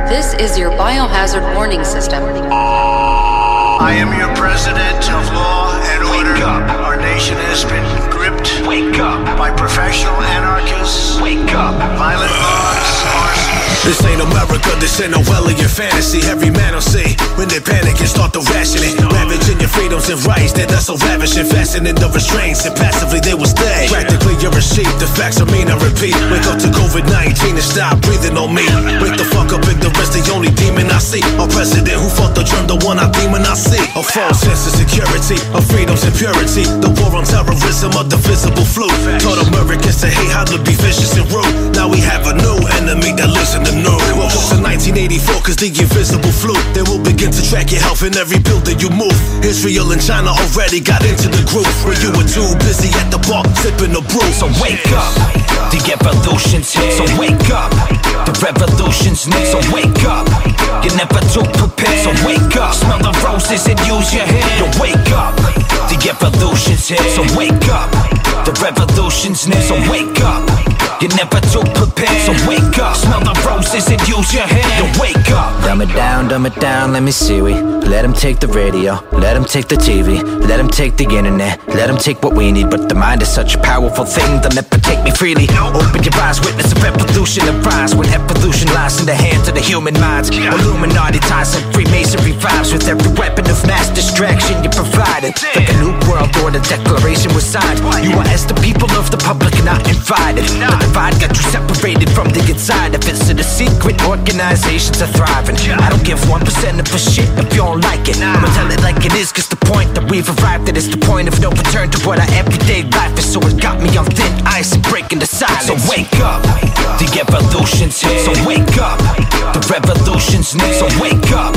This is your biohazard warning system. I am your president of law and order. Wake up. Our nation has been. Wake up. My professional anarchists. Wake up. Violent mobs. This ain't America, this ain't no Orwellian fantasy. Every man will see when they panic and start to ration it. Ravaging your freedoms and rights, that's so ravishing. Fastening the restraints and passively they will stay. Practically you're a sheep, the facts are mean, I repeat. Wake up to COVID 19 and stop breathing on me. Wake the fuck up, ignorance, the only demon I see. Our president who fought the germ, the one I demon I see. A false sense of security, of freedom's and purity. The war on terrorism, a divisible flu. Taught Americans to hate how to be vicious and rude. Now we have a new enemy that lives in the news. Welcome to 1984, cause the invisible flu. They will begin to track your health in every building you move. Israel and China already got into the group. Where you were too busy at the bar, sipping the brew. So wake up, the evolution's here. So wake up, the revolution's near. So wake up, you're never too prepared. So wake up, smell the roses and use your head. Yo, wake up, the evolution's here. So wake up, the revolution's near. So wake up, you're never too prepared. So wake up, smell the roses and use your head. Yo, wake up. Dumb it down, dumb it down, let me see we. Let them take the radio, let them take the TV Let them take the internet, let them take what we need. But the mind is such a powerful thing, they'll never take me freely. Open your eyes, witness a revolution arise When evolution lies in the hands of the human minds. Illuminati ties and Freemasonry vibes With every weapon of mass distraction you provided. Like a new world order declaration was signed. You are as the people of the public not invited. The divide got you separated from the inside. Of it So the secret organizations are thriving. I don't give 1% of a shit if you don't like it. I'ma tell it like it is cause the point that we've arrived at Is the point of no return to what our everyday life is. So it got me on thin ice and breaking the silence. So wake up, the evolution's here. So wake up, the revolution's near. So wake up,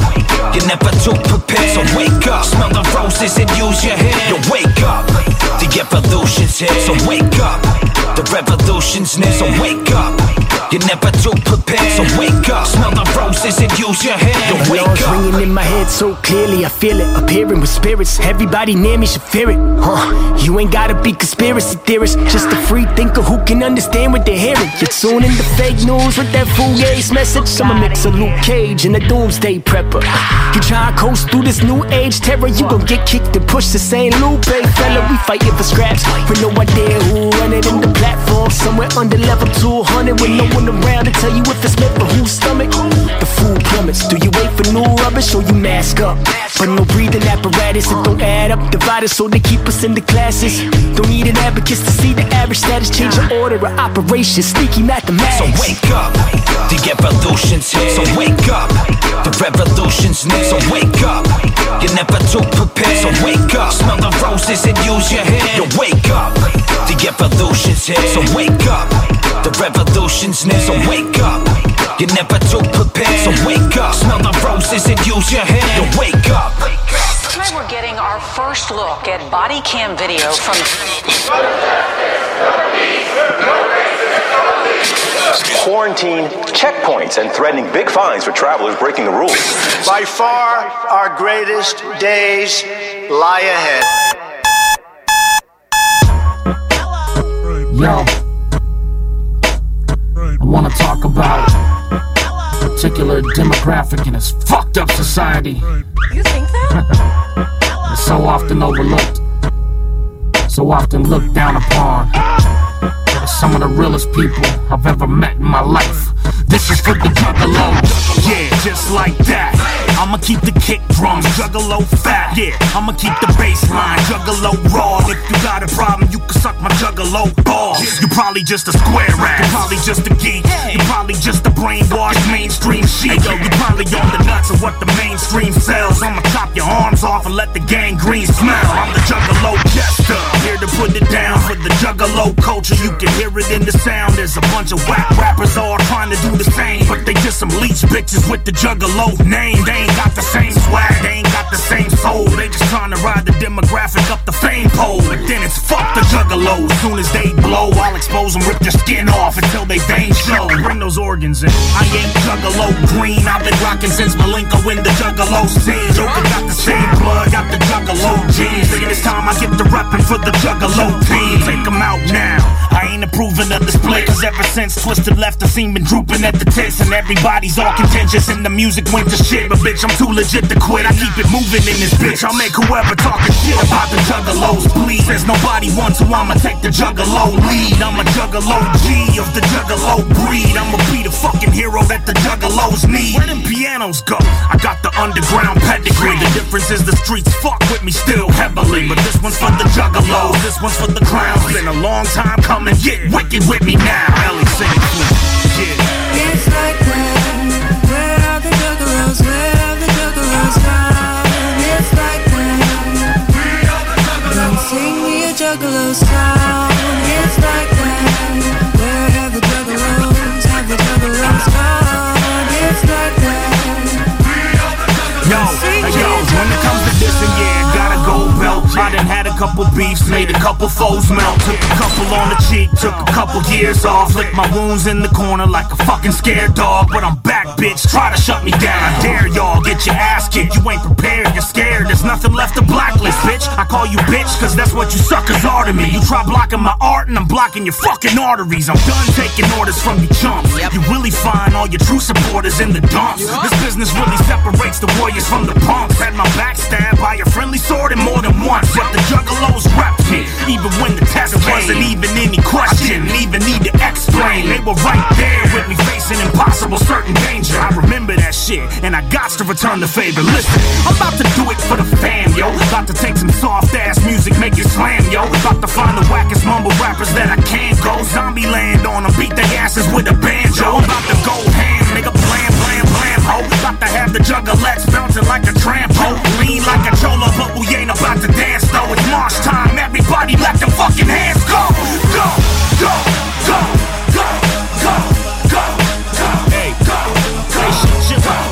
you're never too prepared. So wake up, smell the roses and use your head Yo wake up, the evolution's here. So wake up, The revolution's near, so wake up. You're never too prepared, so wake up. Smell the roses and use your head. Wake Alarms ringing in my head so clearly, I feel it. Appearing with spirits, everybody near me should fear it. Huh? You ain't gotta be conspiracy theorist, just a free thinker who can understand what they're hearing. You're tuning into fake news with that fugazi message. I'ma mix a Luke Cage and a doomsday prepper. You try to coast through this new age terror, you gon' get kicked and pushed to St. Lupe, fella. We fighting for scraps with no idea who running in the platform. Somewhere under level 200 with no one around to tell you if it's meant for whose stomach. The food plummets. Do you wait for new rubbish or you mask up? But no breathing apparatus, it don't add up. Divided so they keep us in the classes. Don't need an abacus to see the average status. Change the order of operations. Sneaky mathematics. So wake up, the evolution's here. So wake up, the revolution's near. So wake up, you're never too prepared. So wake up, smell the roses and use your head. Yo, wake up, the evolution's here. So wake up, the revolution's near. So wake up, you're never too prepared. So wake up, smell the roses and use your head. Yo, wake up. Tonight we're getting our first look at body cam video from. Quarantine checkpoints and threatening big fines for travelers breaking the rules. By far, our greatest days lie ahead. Yo, I want to talk about a particular demographic in this fucked up society. You think that? It's so often overlooked, so often looked down upon. Some of the realest people I've ever met in my life. This is for the juggalo. Yeah, just like that. I'ma keep the kick drums, juggalo fat. Yeah, I'ma keep the bass line, juggalo raw. If you got a problem, you can suck my juggalo balls. You probably just a square ass. You probably just a geek. You probably just a brainwashed mainstream sheep. Yo, you probably on the nuts of what the mainstream sells. I'ma chop your arms off and let the gangrene smell. I'm the juggalo jester, here to put it down for the juggalo culture. You can hear it in the sound. There's a bunch of whack rappers all trying to do the same, but they just some leech bitches with the juggalo name. They ain't got the same swag, they ain't got the same soul. They just trying to ride the demographic up the fame pole. But then it's fuck the juggalo. As soon as they blow, I'll expose them, rip their skin off until they veins show. Bring those organs in. I ain't juggalo green. I've been rocking since Malenko in the juggalo scene. Joker got the same blood, got the juggalo genes. See, this time I get the reppin' for the juggalo team. Take 'em out now. I ain't approving of this play, cause ever since Twisted left, the scene been drooping at the tits, and everybody's all contentious, and the music went to shit. But bitch, I'm too legit to quit. I keep it moving in this bitch. I'll make whoever talking shit about the juggalos please. There's nobody wants to, I'ma take the juggalo lead. I'm a juggalo G of the juggalo breed. I'ma be the fucking hero that the juggalos need. Where them pianos go? I got the underground pedigree. The difference is the streets fuck with me still heavily. But this one's for the this one's for the clowns. Been a long time coming, get wicked with me now. Ellie sing it, please. Yeah. It's like that. Where are the juggalos? Where are the juggalos? It's like that. Sing me a juggalo song. It's like I done had a couple beefs, made a couple foes melt. Took a couple on the cheek, took a couple years off. Licked my wounds in the corner like a fucking scared dog. But I'm back, bitch. Try to shut me down. I dare y'all, get your ass kicked. You ain't prepared, you're scared. There's nothing left to blacklist, bitch. I call you bitch, cause that's what you suckers are to me. You try blocking my art, and I'm blocking your fucking arteries. I'm done taking orders from you chumps. You really find all your true supporters in the dumps. This business really separates the warriors from the punks. Had my backstab by a friendly sword and more than once. But the juggalos repped me, even when the test wasn't even any question. didn't Even need to explain. They were right there with me facing impossible certain danger. I remember that shit, and I got to return the favor. Listen, I'm about to do it for the fam, yo. About to take some soft ass music, make it slam, yo. About to find the wackest mumble rappers that I can go. Zombie land on them, beat their asses with a banjo. I'm about to go ham, nigga, blam, ho. About to have the juggalettes bouncing like a trampo. Lean like a cholo, but we ain't about to dance though. It's march time, everybody let the fucking hands go. Go, go, go, go, go, go, go. Hey, go, go. Hey, shit, shit, wow. Yo, watch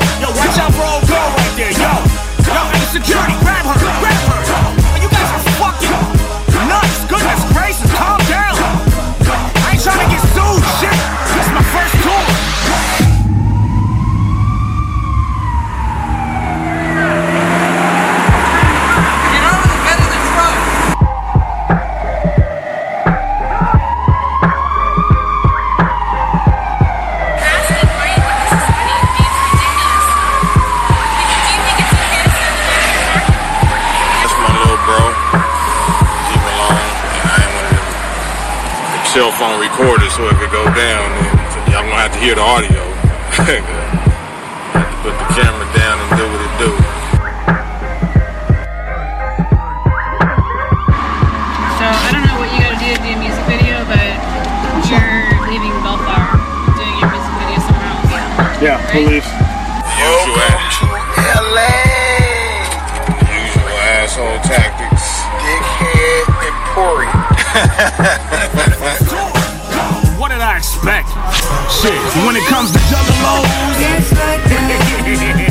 cell phone recorder, so if it go down, then y'all gonna have to hear the audio. have to put the camera down and do what it do. So I don't know what you gotta do to do a music video, but you're leaving Bellflower, doing your music video somewhere else. Yeah, police. Usual, usual asshole tactics. Dickhead Emporium. What did I expect? Shit, when it comes to juggalos, It's like that.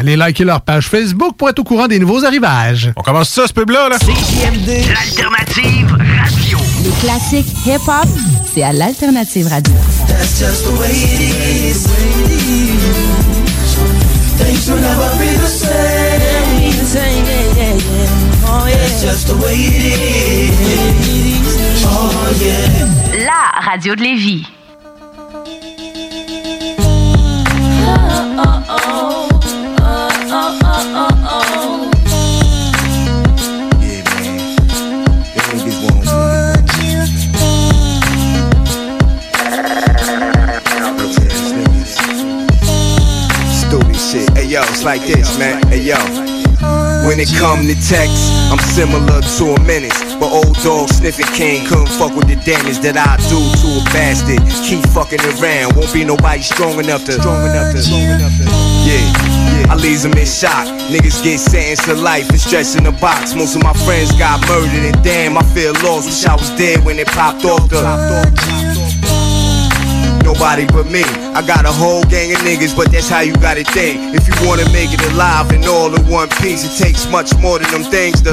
Allez liker leur page Facebook pour être au courant des nouveaux arrivages. On commence ça, ce pub-là, là? CJMD, l'alternative radio. Les classiques hip-hop, c'est à l'Alternative Radio. That's just the way it is. Things will never be the same. Oh, yeah. That's just the way it is. Oh yeah. La radio de Lévis. Like this, man. Hey yo. When it come to text, I'm similar to a menace. But old dog sniffing king couldn't fuck with the damage that I do to a bastard. Keep fucking around, won't be nobody strong enough to. Strong enough to. Strong enough to. Yeah. I leave them in shock. Niggas get sentenced to life and stressed in a box. Most of my friends got murdered, and damn, I feel lost. Wish I was dead when it popped off the. Nobody but me. I got a whole gang of niggas, but that's how you gotta think. If you wanna make it alive and all in one piece, it takes much more than them things to.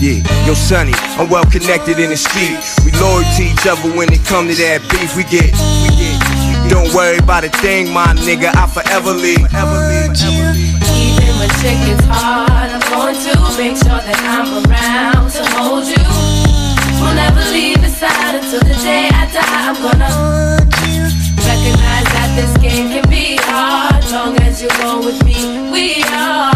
Yeah, yo, Sonny, I'm well connected in the street. We loyal to each other when it come to that beef. We get, we get. Don't worry about a thing, my nigga. I forever leave. Even when shit gets hard, I'm going to make sure that I'm around to hold you. Will never leave your side until the day I die. I'm gonna recognize that this game can be hard. Long as you go with me, we are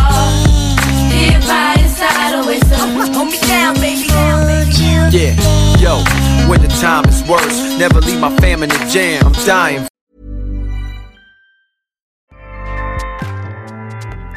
here by your side, always so. Hold me down, baby. Down, baby. Yeah, yo, when the time is worse, never leave my fam in the jam. I'm dying.